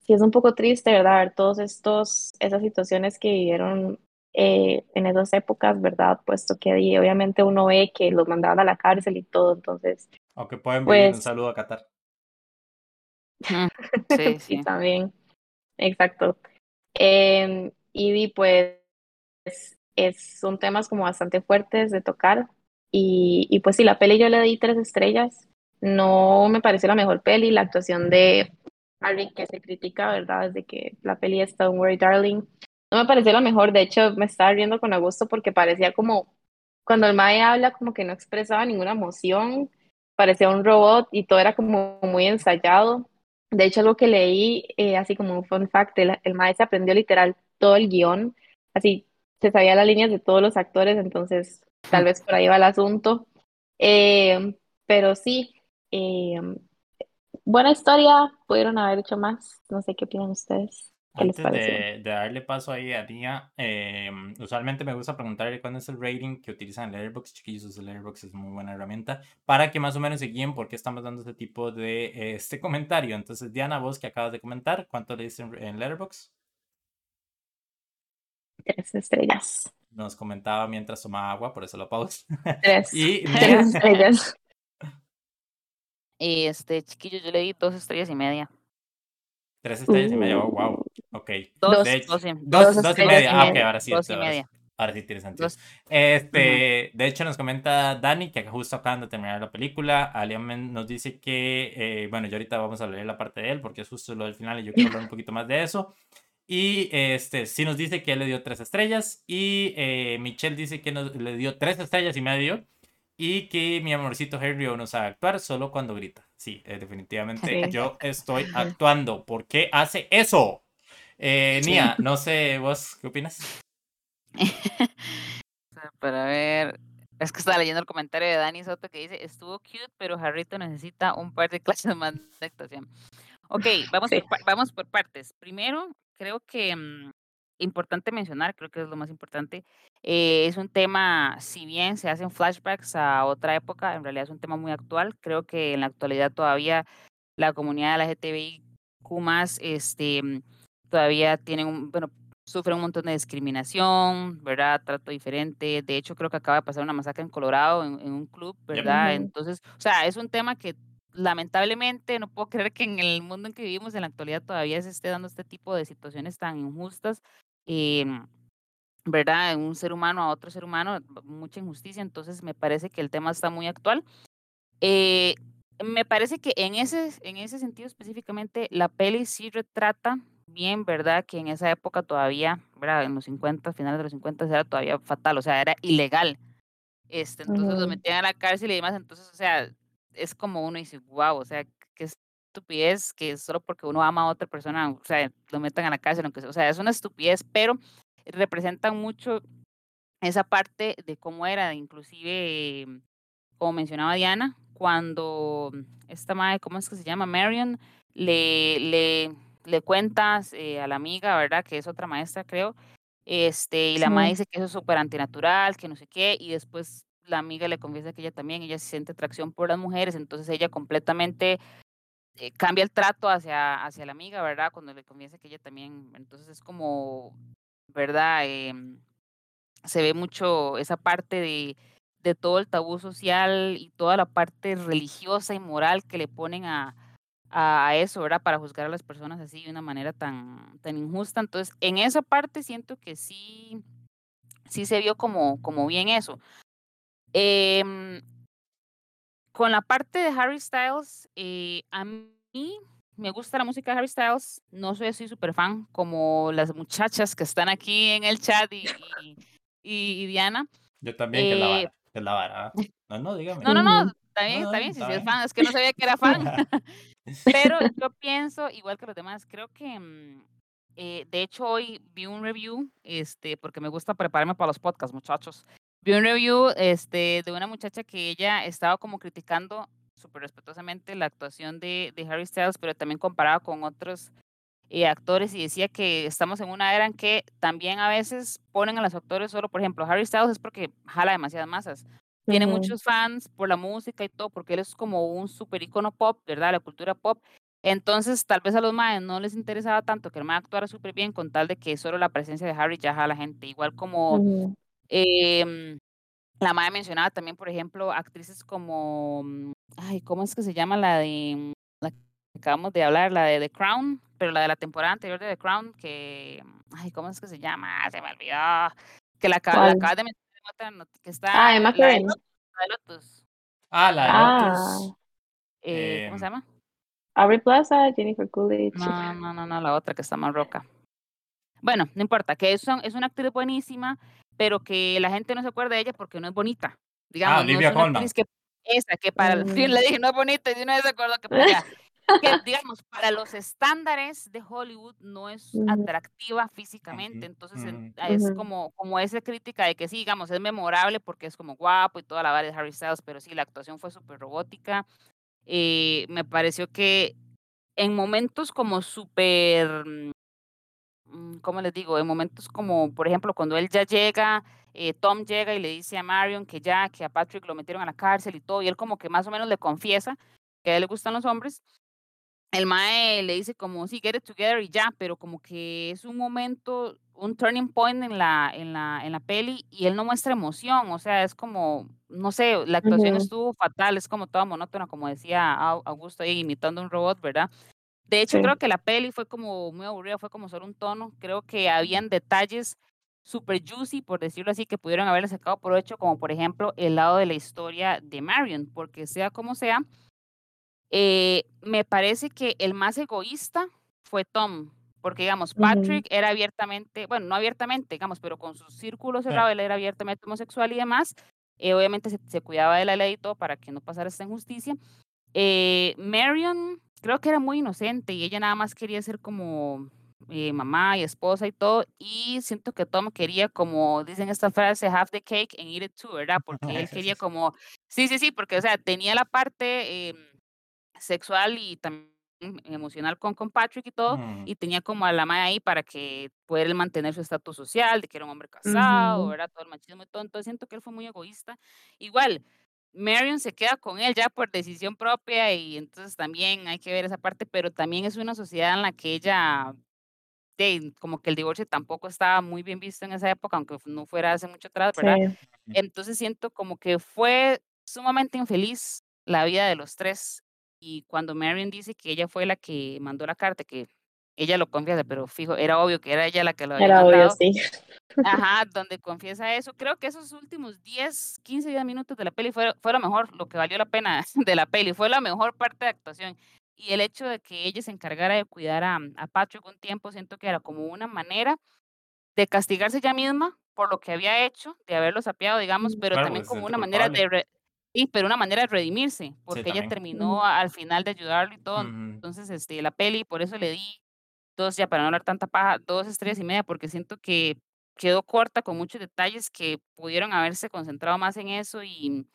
C: sí es un poco triste, ¿verdad? Ver todos estos, esas situaciones que vivieron eh, en esas épocas, ¿verdad? Puesto que obviamente uno ve que los mandaban a la cárcel y todo, entonces.
A: Aunque pueden un pues saludo a Qatar.
C: Sí, sí. también. Exacto. Eh, y pues es, son temas como bastante fuertes de tocar. Y, y pues sí, la peli yo le di tres estrellas. No me pareció la mejor peli. La actuación de Harry que se critica, ¿verdad? Desde que la peli es Don't Worry Darling no me pareció lo mejor, de hecho me estaba riendo con gusto porque parecía como, cuando el Mae habla como que no expresaba ninguna emoción, parecía un robot y todo era como muy ensayado. De hecho, algo que leí, eh, así como un fun fact, el, el Mae se aprendió literal todo el guion, así se sabía las líneas de todos los actores, entonces tal vez por ahí va el asunto. Eh, pero sí, eh, buena historia, pudieron haber hecho más, no sé qué opinan ustedes.
A: Antes de, darle paso ahí a Nia, eh, usualmente me gusta preguntarle cuándo es el rating que utilizan en Letterboxd. Chiquillos, el Letterboxd es muy buena herramienta para que más o menos se guíen por qué estamos dando este tipo de este comentario. Entonces, Diana, vos que acabas de comentar, ¿cuánto le dicen en Letterboxd?
C: Tres estrellas.
A: Nos comentaba mientras tomaba agua, por eso lo pausa.
C: Tres. y Tres estrellas.
B: Este, chiquillos, yo le di dos estrellas y media.
A: Tres estrellas y media, oh, wow. Ok.
B: Dos,
A: dos, y, media. Ah, ok, ahora sí. Dos y media. Ahora sí tiene sentido. Este, De hecho, nos comenta Dani que justo acaban de terminar la película. Alian nos dice que, eh, bueno, yo ahorita vamos a leer la parte de él porque es justo lo del final y yo quiero hablar un poquito más de eso. Y este, sí nos dice que él le dio tres estrellas y eh, Michelle dice que nos, le dio tres estrellas y medio y que mi amorcito Henry no sabe actuar solo cuando grita. Sí, eh, definitivamente yo estoy actuando. ¿Por qué hace eso? Eh, Nia, no sé, ¿vos qué opinas?
B: Para ver, es que estaba leyendo el comentario de Dani Soto que dice, estuvo cute, pero Harrito necesita un par de clases más de actuación. Ok, vamos, por, vamos por partes. Primero, creo que mm, importante mencionar, creo que es lo más importante, eh, es un tema, si bien se hacen flashbacks a otra época, en realidad es un tema muy actual. Creo que en la actualidad todavía la comunidad de la LGTBIQ más, este, todavía tienen un, bueno, sufren un montón de discriminación, ¿verdad? Trato diferente. De hecho, creo que acaba de pasar una masacre en Colorado, en, un club, ¿verdad? Entonces, o sea, es un tema que lamentablemente no puedo creer que en el mundo en que vivimos en la actualidad todavía se esté dando este tipo de situaciones tan injustas. Eh, ¿verdad? Un ser humano a otro ser humano, mucha injusticia, entonces me parece que el tema está muy actual. Eh, me parece que en ese, en ese sentido específicamente la peli sí retrata bien, ¿verdad? Que en esa época todavía, ¿verdad? En los 50, finales de los 50 era todavía fatal, o sea, era ilegal. Este, entonces los metían a la cárcel y demás, entonces, o sea, es como uno dice, wow, o sea, qué estupidez que solo porque uno ama a otra persona, o sea, lo metan a la cárcel, aunque, o sea, es una estupidez, pero representan mucho esa parte de cómo era, inclusive, como mencionaba Diana, cuando esta madre, ¿cómo es que se llama? Marion, le, le, le cuentas eh, a la amiga, ¿verdad? Que es otra maestra, creo. Este, y la madre dice que eso es súper antinatural, que no sé qué, y después la amiga le confiesa que ella también, ella se siente atracción por las mujeres, entonces ella completamente eh, cambia el trato hacia, hacia la amiga, ¿verdad? Cuando le confiesa que ella también, entonces es como ¿verdad? Em, se ve mucho esa parte de, de, todo el tabú social y toda la parte religiosa y moral que le ponen a, a, eso, ¿verdad? Para juzgar a las personas así de una manera tan, tan injusta. Entonces, en esa parte siento que sí, sí se vio como, como bien eso. Eh, con la parte de Harry Styles, eh, a mí me gusta la música de Harry Styles. No soy así súper fan como las muchachas que están aquí en el chat y, y, Diana.
A: Yo también, que la vara. Que la vara. No, no, dígame.
B: No, no, no. Está bien, está bien. Si es fan, es que no sabía que era fan. Pero yo pienso, igual que los demás, creo que. Mm, eh, de hecho, hoy vi un review, este, porque me gusta prepararme para los podcasts, muchachos. Vi un review este, de una muchacha que ella estaba como criticando súper respetuosamente la actuación de, de, Harry Styles, pero también comparaba con otros eh, actores y decía que estamos en una era en que también a veces ponen a los actores solo, por ejemplo, Harry Styles es porque jala demasiadas masas. Tiene muchos fans por la música y todo, porque él es como un super icono pop, ¿verdad? La cultura pop. Entonces, tal vez a los maes no les interesaba tanto que el mae actuara súper bien con tal de que solo la presencia de Harry ya a la gente. Igual como eh, la madre mencionaba también, por ejemplo, actrices como, mm, ay, ¿cómo es que se llama la de, la que acabamos de hablar, la de The Crown, pero la de la temporada anterior de The Crown, que, ay, ¿cómo es que se llama? Se me olvidó, que la, acabas de mencionar, que está,
C: ah, Emma
B: la,
C: de,
B: Lotus.
A: Ah, la de Lotus.
B: Ah. Eh, ¿Cómo se em. llama?
C: Aubrey Plaza, Jennifer Coolidge.
B: No, no, no, no, la otra que está más roca. Bueno, no importa, que es, es una actriz buenísima, pero que la gente no se acuerda de ella porque no es bonita. Ah, digamos,
A: ah, Olivia
B: no es que esa que para el fin le dije no es bonita y no se acuerda que, que digamos para los estándares de Hollywood no es atractiva físicamente entonces es como como esa crítica de que sí digamos es memorable porque es como guapo y toda la variedad de Harry Styles pero sí la actuación fue súper robótica eh, me pareció que en momentos como súper Mm, ¿cómo les digo? En momentos como, por ejemplo, cuando él ya llega, eh, Tom llega y le dice a Marion que ya, que a Patrick lo metieron a la cárcel y todo, y él como que más o menos le confiesa que a él le gustan los hombres. El Mae le dice como, sí, get it together y ya, pero como que es un momento, un turning point en la, en la, en la peli y él no muestra emoción, o sea, es como, no sé, la actuación estuvo fatal, es como toda monótona, como decía Augusto ahí imitando un robot, ¿verdad? De hecho, creo que la peli fue como muy aburrida, fue como solo un tono. Creo que habían detalles super juicy, por decirlo así, que pudieron haberle sacado por hecho, como por ejemplo el lado de la historia de Marion, porque sea como sea, eh, me parece que el más egoísta fue Tom, porque digamos, Patrick era abiertamente, bueno, no abiertamente, digamos, pero con su círculo cerrado, él era abiertamente homosexual y demás, eh, obviamente se, cuidaba de la ley y todo para que no pasara esta injusticia. Eh, Marion creo que era muy inocente y ella nada más quería ser como eh, mamá y esposa y todo. Y siento que Tom quería, como dicen esta frase, have the cake and eat it too, ¿verdad? Porque él quería como, sí, sí, sí, porque, o sea, tenía la parte em, sexual y también emocional con, con Patrick y todo, mm. y tenía como a la madre ahí para que pudiera mantener su estatus social, de que era un hombre casado, ¿verdad? Todo el machismo y todo. Entonces siento que él fue muy egoísta. Igual, Marion se queda con él ya por decisión propia y entonces también hay que ver esa parte, pero también es una sociedad en la que ella, como que el divorcio tampoco estaba muy bien visto en esa época, aunque no fuera hace mucho atrás, ¿verdad? Entonces siento como que fue sumamente infeliz la vida de los tres y cuando Marion dice que ella fue la que mandó la carta, que ella lo confiesa, pero fijo, era obvio que era ella la que lo había
C: Era
B: obvio,
C: sí.
B: Ajá, donde confiesa eso. Creo que esos últimos 10, 15, 10 minutos de la peli fue, fue lo mejor, lo que valió la pena de la peli, fue la mejor parte de actuación. Y el hecho de que ella se encargara de cuidar a, a Patrick un tiempo, siento que era como una manera de castigarse ella misma por lo que había hecho, de haberlo sapeado, digamos, pero también como una manera de... Sí, pero una manera de redimirse, porque ella terminó al final de ayudarlo y todo. Entonces, este, la peli, por eso le di dos, ya para no hablar tanta paja, dos estrellas y media, porque siento que quedó corta con muchos detalles que pudieron haberse concentrado más en eso y,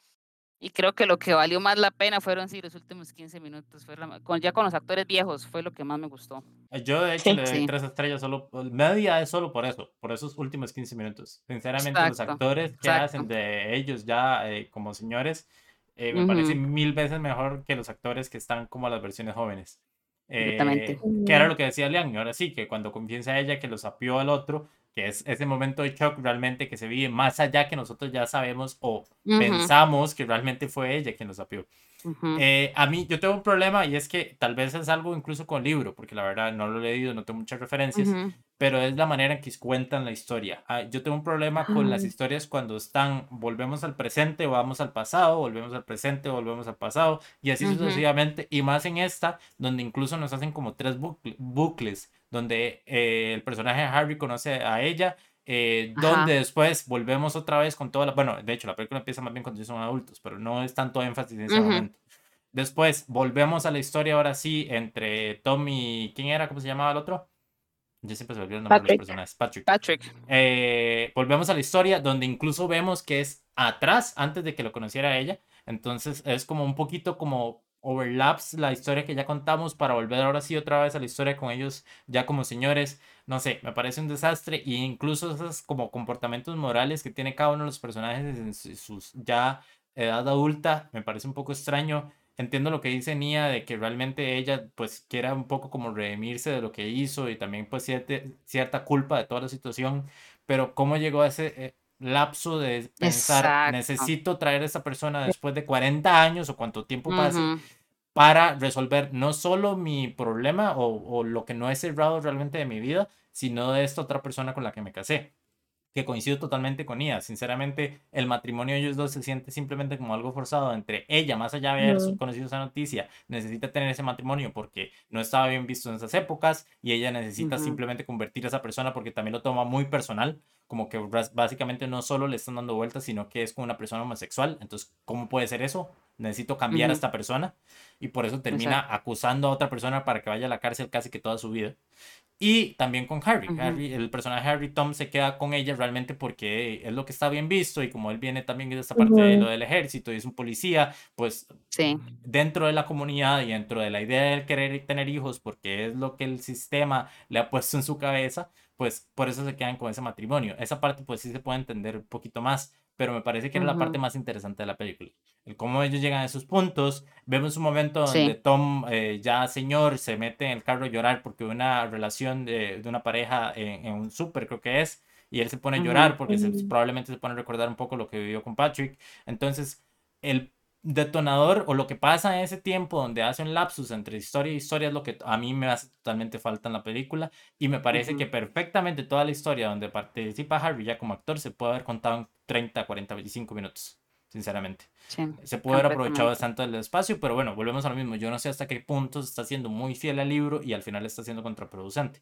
B: y creo que lo que valió más la pena fueron sí los últimos 15 minutos, fue con, ya con los actores viejos fue lo que más me gustó.
A: Eh, yo de hecho le doy tres estrellas solo, media es solo por eso, por esos últimos 15 minutos. Sinceramente los actores que hacen de ellos ya eh, como señores eh, me parecen mil veces mejor que los actores que están como las versiones jóvenes. Eh, que era lo que decía Leon, ahora sí, que cuando confiesa a ella que lo sapió al otro, que es ese momento de shock realmente que se vive más allá que nosotros ya sabemos o pensamos que realmente fue ella quien lo sapió. Eh, a mí, yo tengo un problema y es que tal vez es algo incluso con libro, porque la verdad no lo he leído, no tengo muchas referencias, pero es la manera en que cuentan la historia. Ah, yo tengo un problema con las historias cuando están, volvemos al presente, vamos al pasado, volvemos al presente, volvemos al pasado, y así sucesivamente, y más en esta, donde incluso nos hacen como tres bucles, donde eh, el personaje de Harry conoce a ella eh, donde después volvemos otra vez con toda la... Bueno, de hecho, la película empieza más bien cuando ellos son adultos, pero no es tanto énfasis en ese momento. Después volvemos a la historia ahora sí entre Tom y... ¿Quién era? ¿Cómo se llamaba el otro? Yo siempre se me olvidó el nombre de los personajes. Patrick.
B: Patrick.
A: Eh, volvemos a la historia donde incluso vemos que es atrás, antes de que lo conociera ella. Entonces es como un poquito como overlaps la historia que ya contamos para volver ahora sí otra vez a la historia con ellos ya como señores. No sé, me parece un desastre e incluso esos como comportamientos morales que tiene cada uno de los personajes en sus ya edad adulta me parece un poco extraño. Entiendo lo que dice Nia de que realmente ella pues quiera un poco como redimirse de lo que hizo y también pues cierta, cierta culpa de toda la situación, pero cómo llegó a ese eh, lapso de pensar, necesito traer a esta persona después de 40 años o cuánto tiempo pase para resolver no solo mi problema o, o, lo que no he cerrado realmente de mi vida, sino de esta otra persona con la que me casé que coincido totalmente con ella. Sinceramente, el matrimonio de ellos dos se siente simplemente como algo forzado entre ella, más allá de haber conocido esa noticia, necesita tener ese matrimonio porque no estaba bien visto en esas épocas y ella necesita simplemente convertir a esa persona porque también lo toma muy personal, como que básicamente no solo le están dando vueltas, sino que es como una persona homosexual. Entonces, ¿cómo puede ser eso? Necesito cambiar a esta persona y por eso termina acusando a otra persona para que vaya a la cárcel casi que toda su vida. Y también con Harry. Harry. El personaje Harry Tom se queda con ella realmente porque es lo que está bien visto y como él viene también de esta parte de lo del ejército y es un policía, pues
B: sí.
A: dentro de la comunidad y dentro de la idea de querer tener hijos porque es lo que el sistema le ha puesto en su cabeza, pues por eso se quedan con ese matrimonio. Esa parte pues sí se puede entender un poquito más pero me parece que era la parte más interesante de la película. El cómo ellos llegan a esos puntos. Vemos un momento donde Tom, eh, ya señor, se mete en el carro a llorar porque una relación de, de una pareja en, un súper, creo que es, y él se pone a llorar porque probablemente se pone a recordar un poco lo que vivió con Patrick. Entonces, el detonador o lo que pasa en ese tiempo donde hace un lapsus entre historia y historia es lo que a mí me hace totalmente falta en la película y me parece que perfectamente toda la historia donde participa Harry ya como actor se puede haber contado en 30, 40, 25 minutos, sinceramente. se puede haber aprovechado bastante el espacio, pero bueno, volvemos a lo mismo. Yo no sé hasta qué punto se está siendo muy fiel al libro y al final está siendo contraproducente.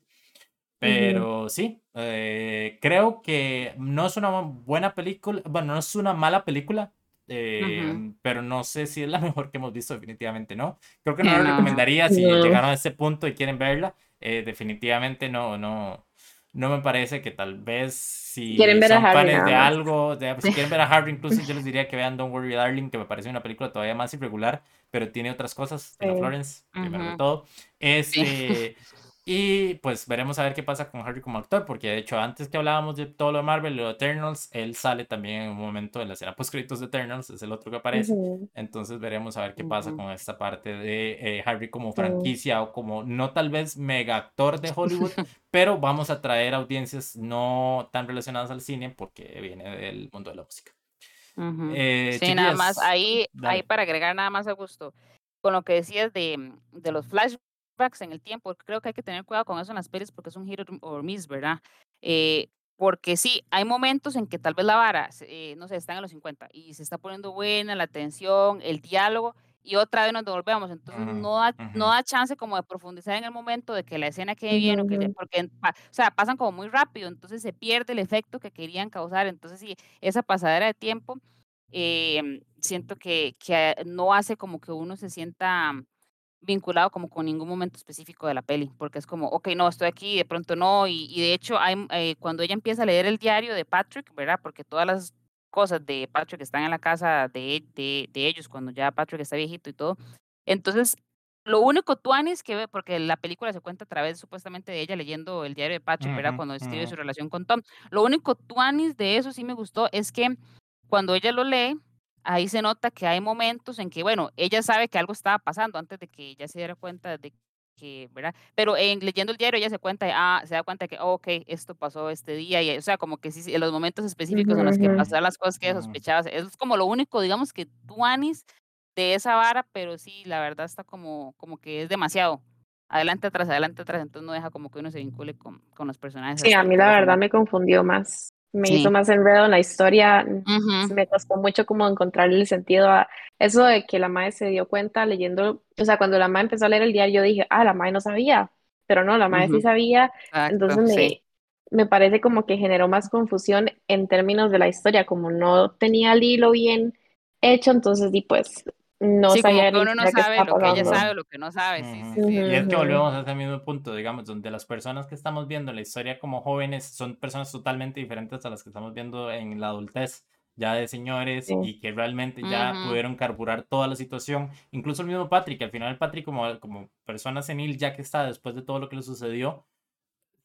A: Pero sí, eh, creo que no es una buena película, bueno, no es una mala película, eh, pero no sé si es la mejor que hemos visto, definitivamente no. Creo que no la recomendaría si llegaron a ese punto y quieren verla. Eh, definitivamente no, no, no me parece que tal vez si
C: ¿Quieren ver
A: son
C: a Harry,
A: de algo, pues, si quieren ver a Harry, incluso yo les diría que vean Don't Worry Darling, que me parece una película todavía más irregular, pero tiene otras cosas. De Florence, primero de todo. Este. Y pues veremos a ver qué pasa con Harry como actor, porque de hecho antes que hablábamos de todo lo de Marvel, lo de Eternals, él sale también en un momento en la escena post de Eternals, es el otro que aparece. Entonces veremos a ver qué pasa con esta parte de eh, Harry como franquicia o como no tal vez mega actor de Hollywood, pero vamos a traer audiencias no tan relacionadas al cine porque viene del mundo de la música.
B: Eh, sí, nada más, ahí, ahí para agregar nada más a gusto, con lo que decías de, de los flash en el tiempo. Creo que hay que tener cuidado con eso en las pelis porque es un hit or miss, ¿verdad? Eh, porque sí, hay momentos en que tal vez la vara, eh, no sé, están en los 50 y se está poniendo buena la atención, el diálogo, y otra vez nos devolvemos. Entonces no, da, no da chance como de profundizar en el momento de que la escena quede bien, o que, porque, o sea, pasan como muy rápido, entonces se pierde el efecto que querían causar. Entonces sí, esa pasadera de tiempo, em, siento que, que no hace como que uno se sienta vinculado como con ningún momento específico de la peli, porque es como, ok, no, estoy aquí, de pronto no, y, de hecho, hay, eh, cuando ella empieza a leer el diario de Patrick, ¿verdad? Porque todas las cosas de Patrick están en la casa de, de, de ellos cuando ya Patrick está viejito y todo. Entonces, lo único tuanis que ve, porque la película se cuenta a través supuestamente de ella leyendo el diario de Patrick, ¿verdad? Cuando describe su relación con Tom. Lo único tuanis de eso sí me gustó es que cuando ella lo lee, ahí se nota que hay momentos en que, bueno, ella sabe que algo estaba pasando antes de que ella se diera cuenta de que, ¿verdad? Pero en leyendo el diario ella se cuenta, ah, se da cuenta que, oh, ok, esto pasó este día, y, o sea, como que sí, en los momentos específicos en los que pasaron las cosas que ella sospechaba, es como lo único, digamos, que Tuanis de esa vara, pero sí, la verdad está como, como que es demasiado. Adelante, atrás, adelante, atrás, entonces no deja como que uno se vincule con, con los personajes.
C: Sí, a mí la verdad me confundió más. Me hizo más enredo en la historia. Me costó mucho como encontrarle el sentido a eso de que la madre se dio cuenta leyendo, o sea, cuando la madre empezó a leer el diario, yo dije, ah, la madre no sabía, pero no, la madre sí sabía. entonces me, me parece como que generó más confusión en términos de la historia, como no tenía el hilo bien hecho, entonces, y pues no
B: sí,
C: sabía
B: como uno no sabe lo que ella sabe, lo que no sabe. Sí,
A: Y es que volvemos a ese mismo punto, digamos, donde las personas que estamos viendo la historia como jóvenes son personas totalmente diferentes a las que estamos viendo en la adultez ya de señores y que realmente ya pudieron carburar toda la situación. Incluso el mismo Patrick, al final Patrick como, como persona senil, ya que está después de todo lo que le sucedió,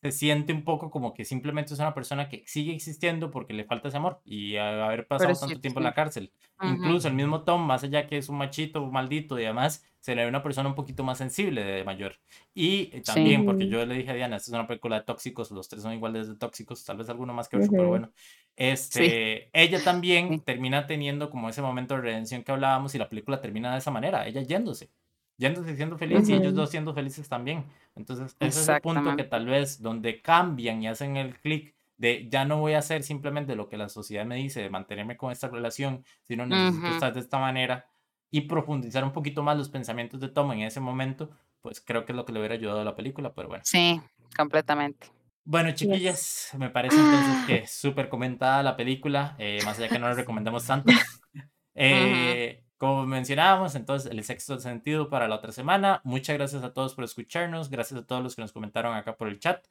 A: se siente un poco como que simplemente es una persona que sigue existiendo porque le falta ese amor y haber pasado tanto tiempo en la cárcel. Incluso el mismo Tom, más allá que es un machito maldito y demás, se le ve una persona un poquito más sensible de mayor. Y eh, también, porque yo le dije a Diana, esta es una película de tóxicos, los tres son iguales de tóxicos, tal vez alguno más que otro, pero bueno. Este, ella también termina teniendo como ese momento de redención que hablábamos y la película termina de esa manera, ella yéndose yéndose siendo feliz y ellos dos siendo felices también. Entonces, ese es el punto que tal vez donde cambian y hacen el clic de ya no voy a hacer simplemente lo que la sociedad me dice de mantenerme con esta relación, sino necesito estar de esta manera y profundizar un poquito más los pensamientos de Tom en ese momento, pues creo que es lo que le hubiera ayudado a la película, pero bueno.
B: Sí, completamente.
A: Bueno, chiquillas, me parece entonces que súper comentada la película, eh, más allá que no la recomendamos tanto. Eh, como mencionábamos, entonces el sexto sentido para la otra semana. Muchas gracias a todos por escucharnos. Gracias a todos los que nos comentaron acá por el chat.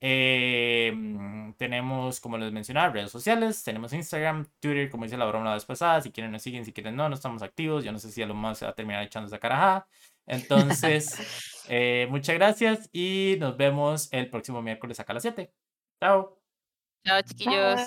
A: Em, tenemos, como les mencionaba, redes sociales. Tenemos Instagram, Twitter, como dice la broma la vez pasada. Si quieren nos siguen, si quieren no, no estamos activos. Yo no sé si a lo más se va a terminar echando esa carajada. Entonces, eh, muchas gracias y nos vemos el próximo miércoles acá a las 7. Chao.
B: Chao, chiquillos.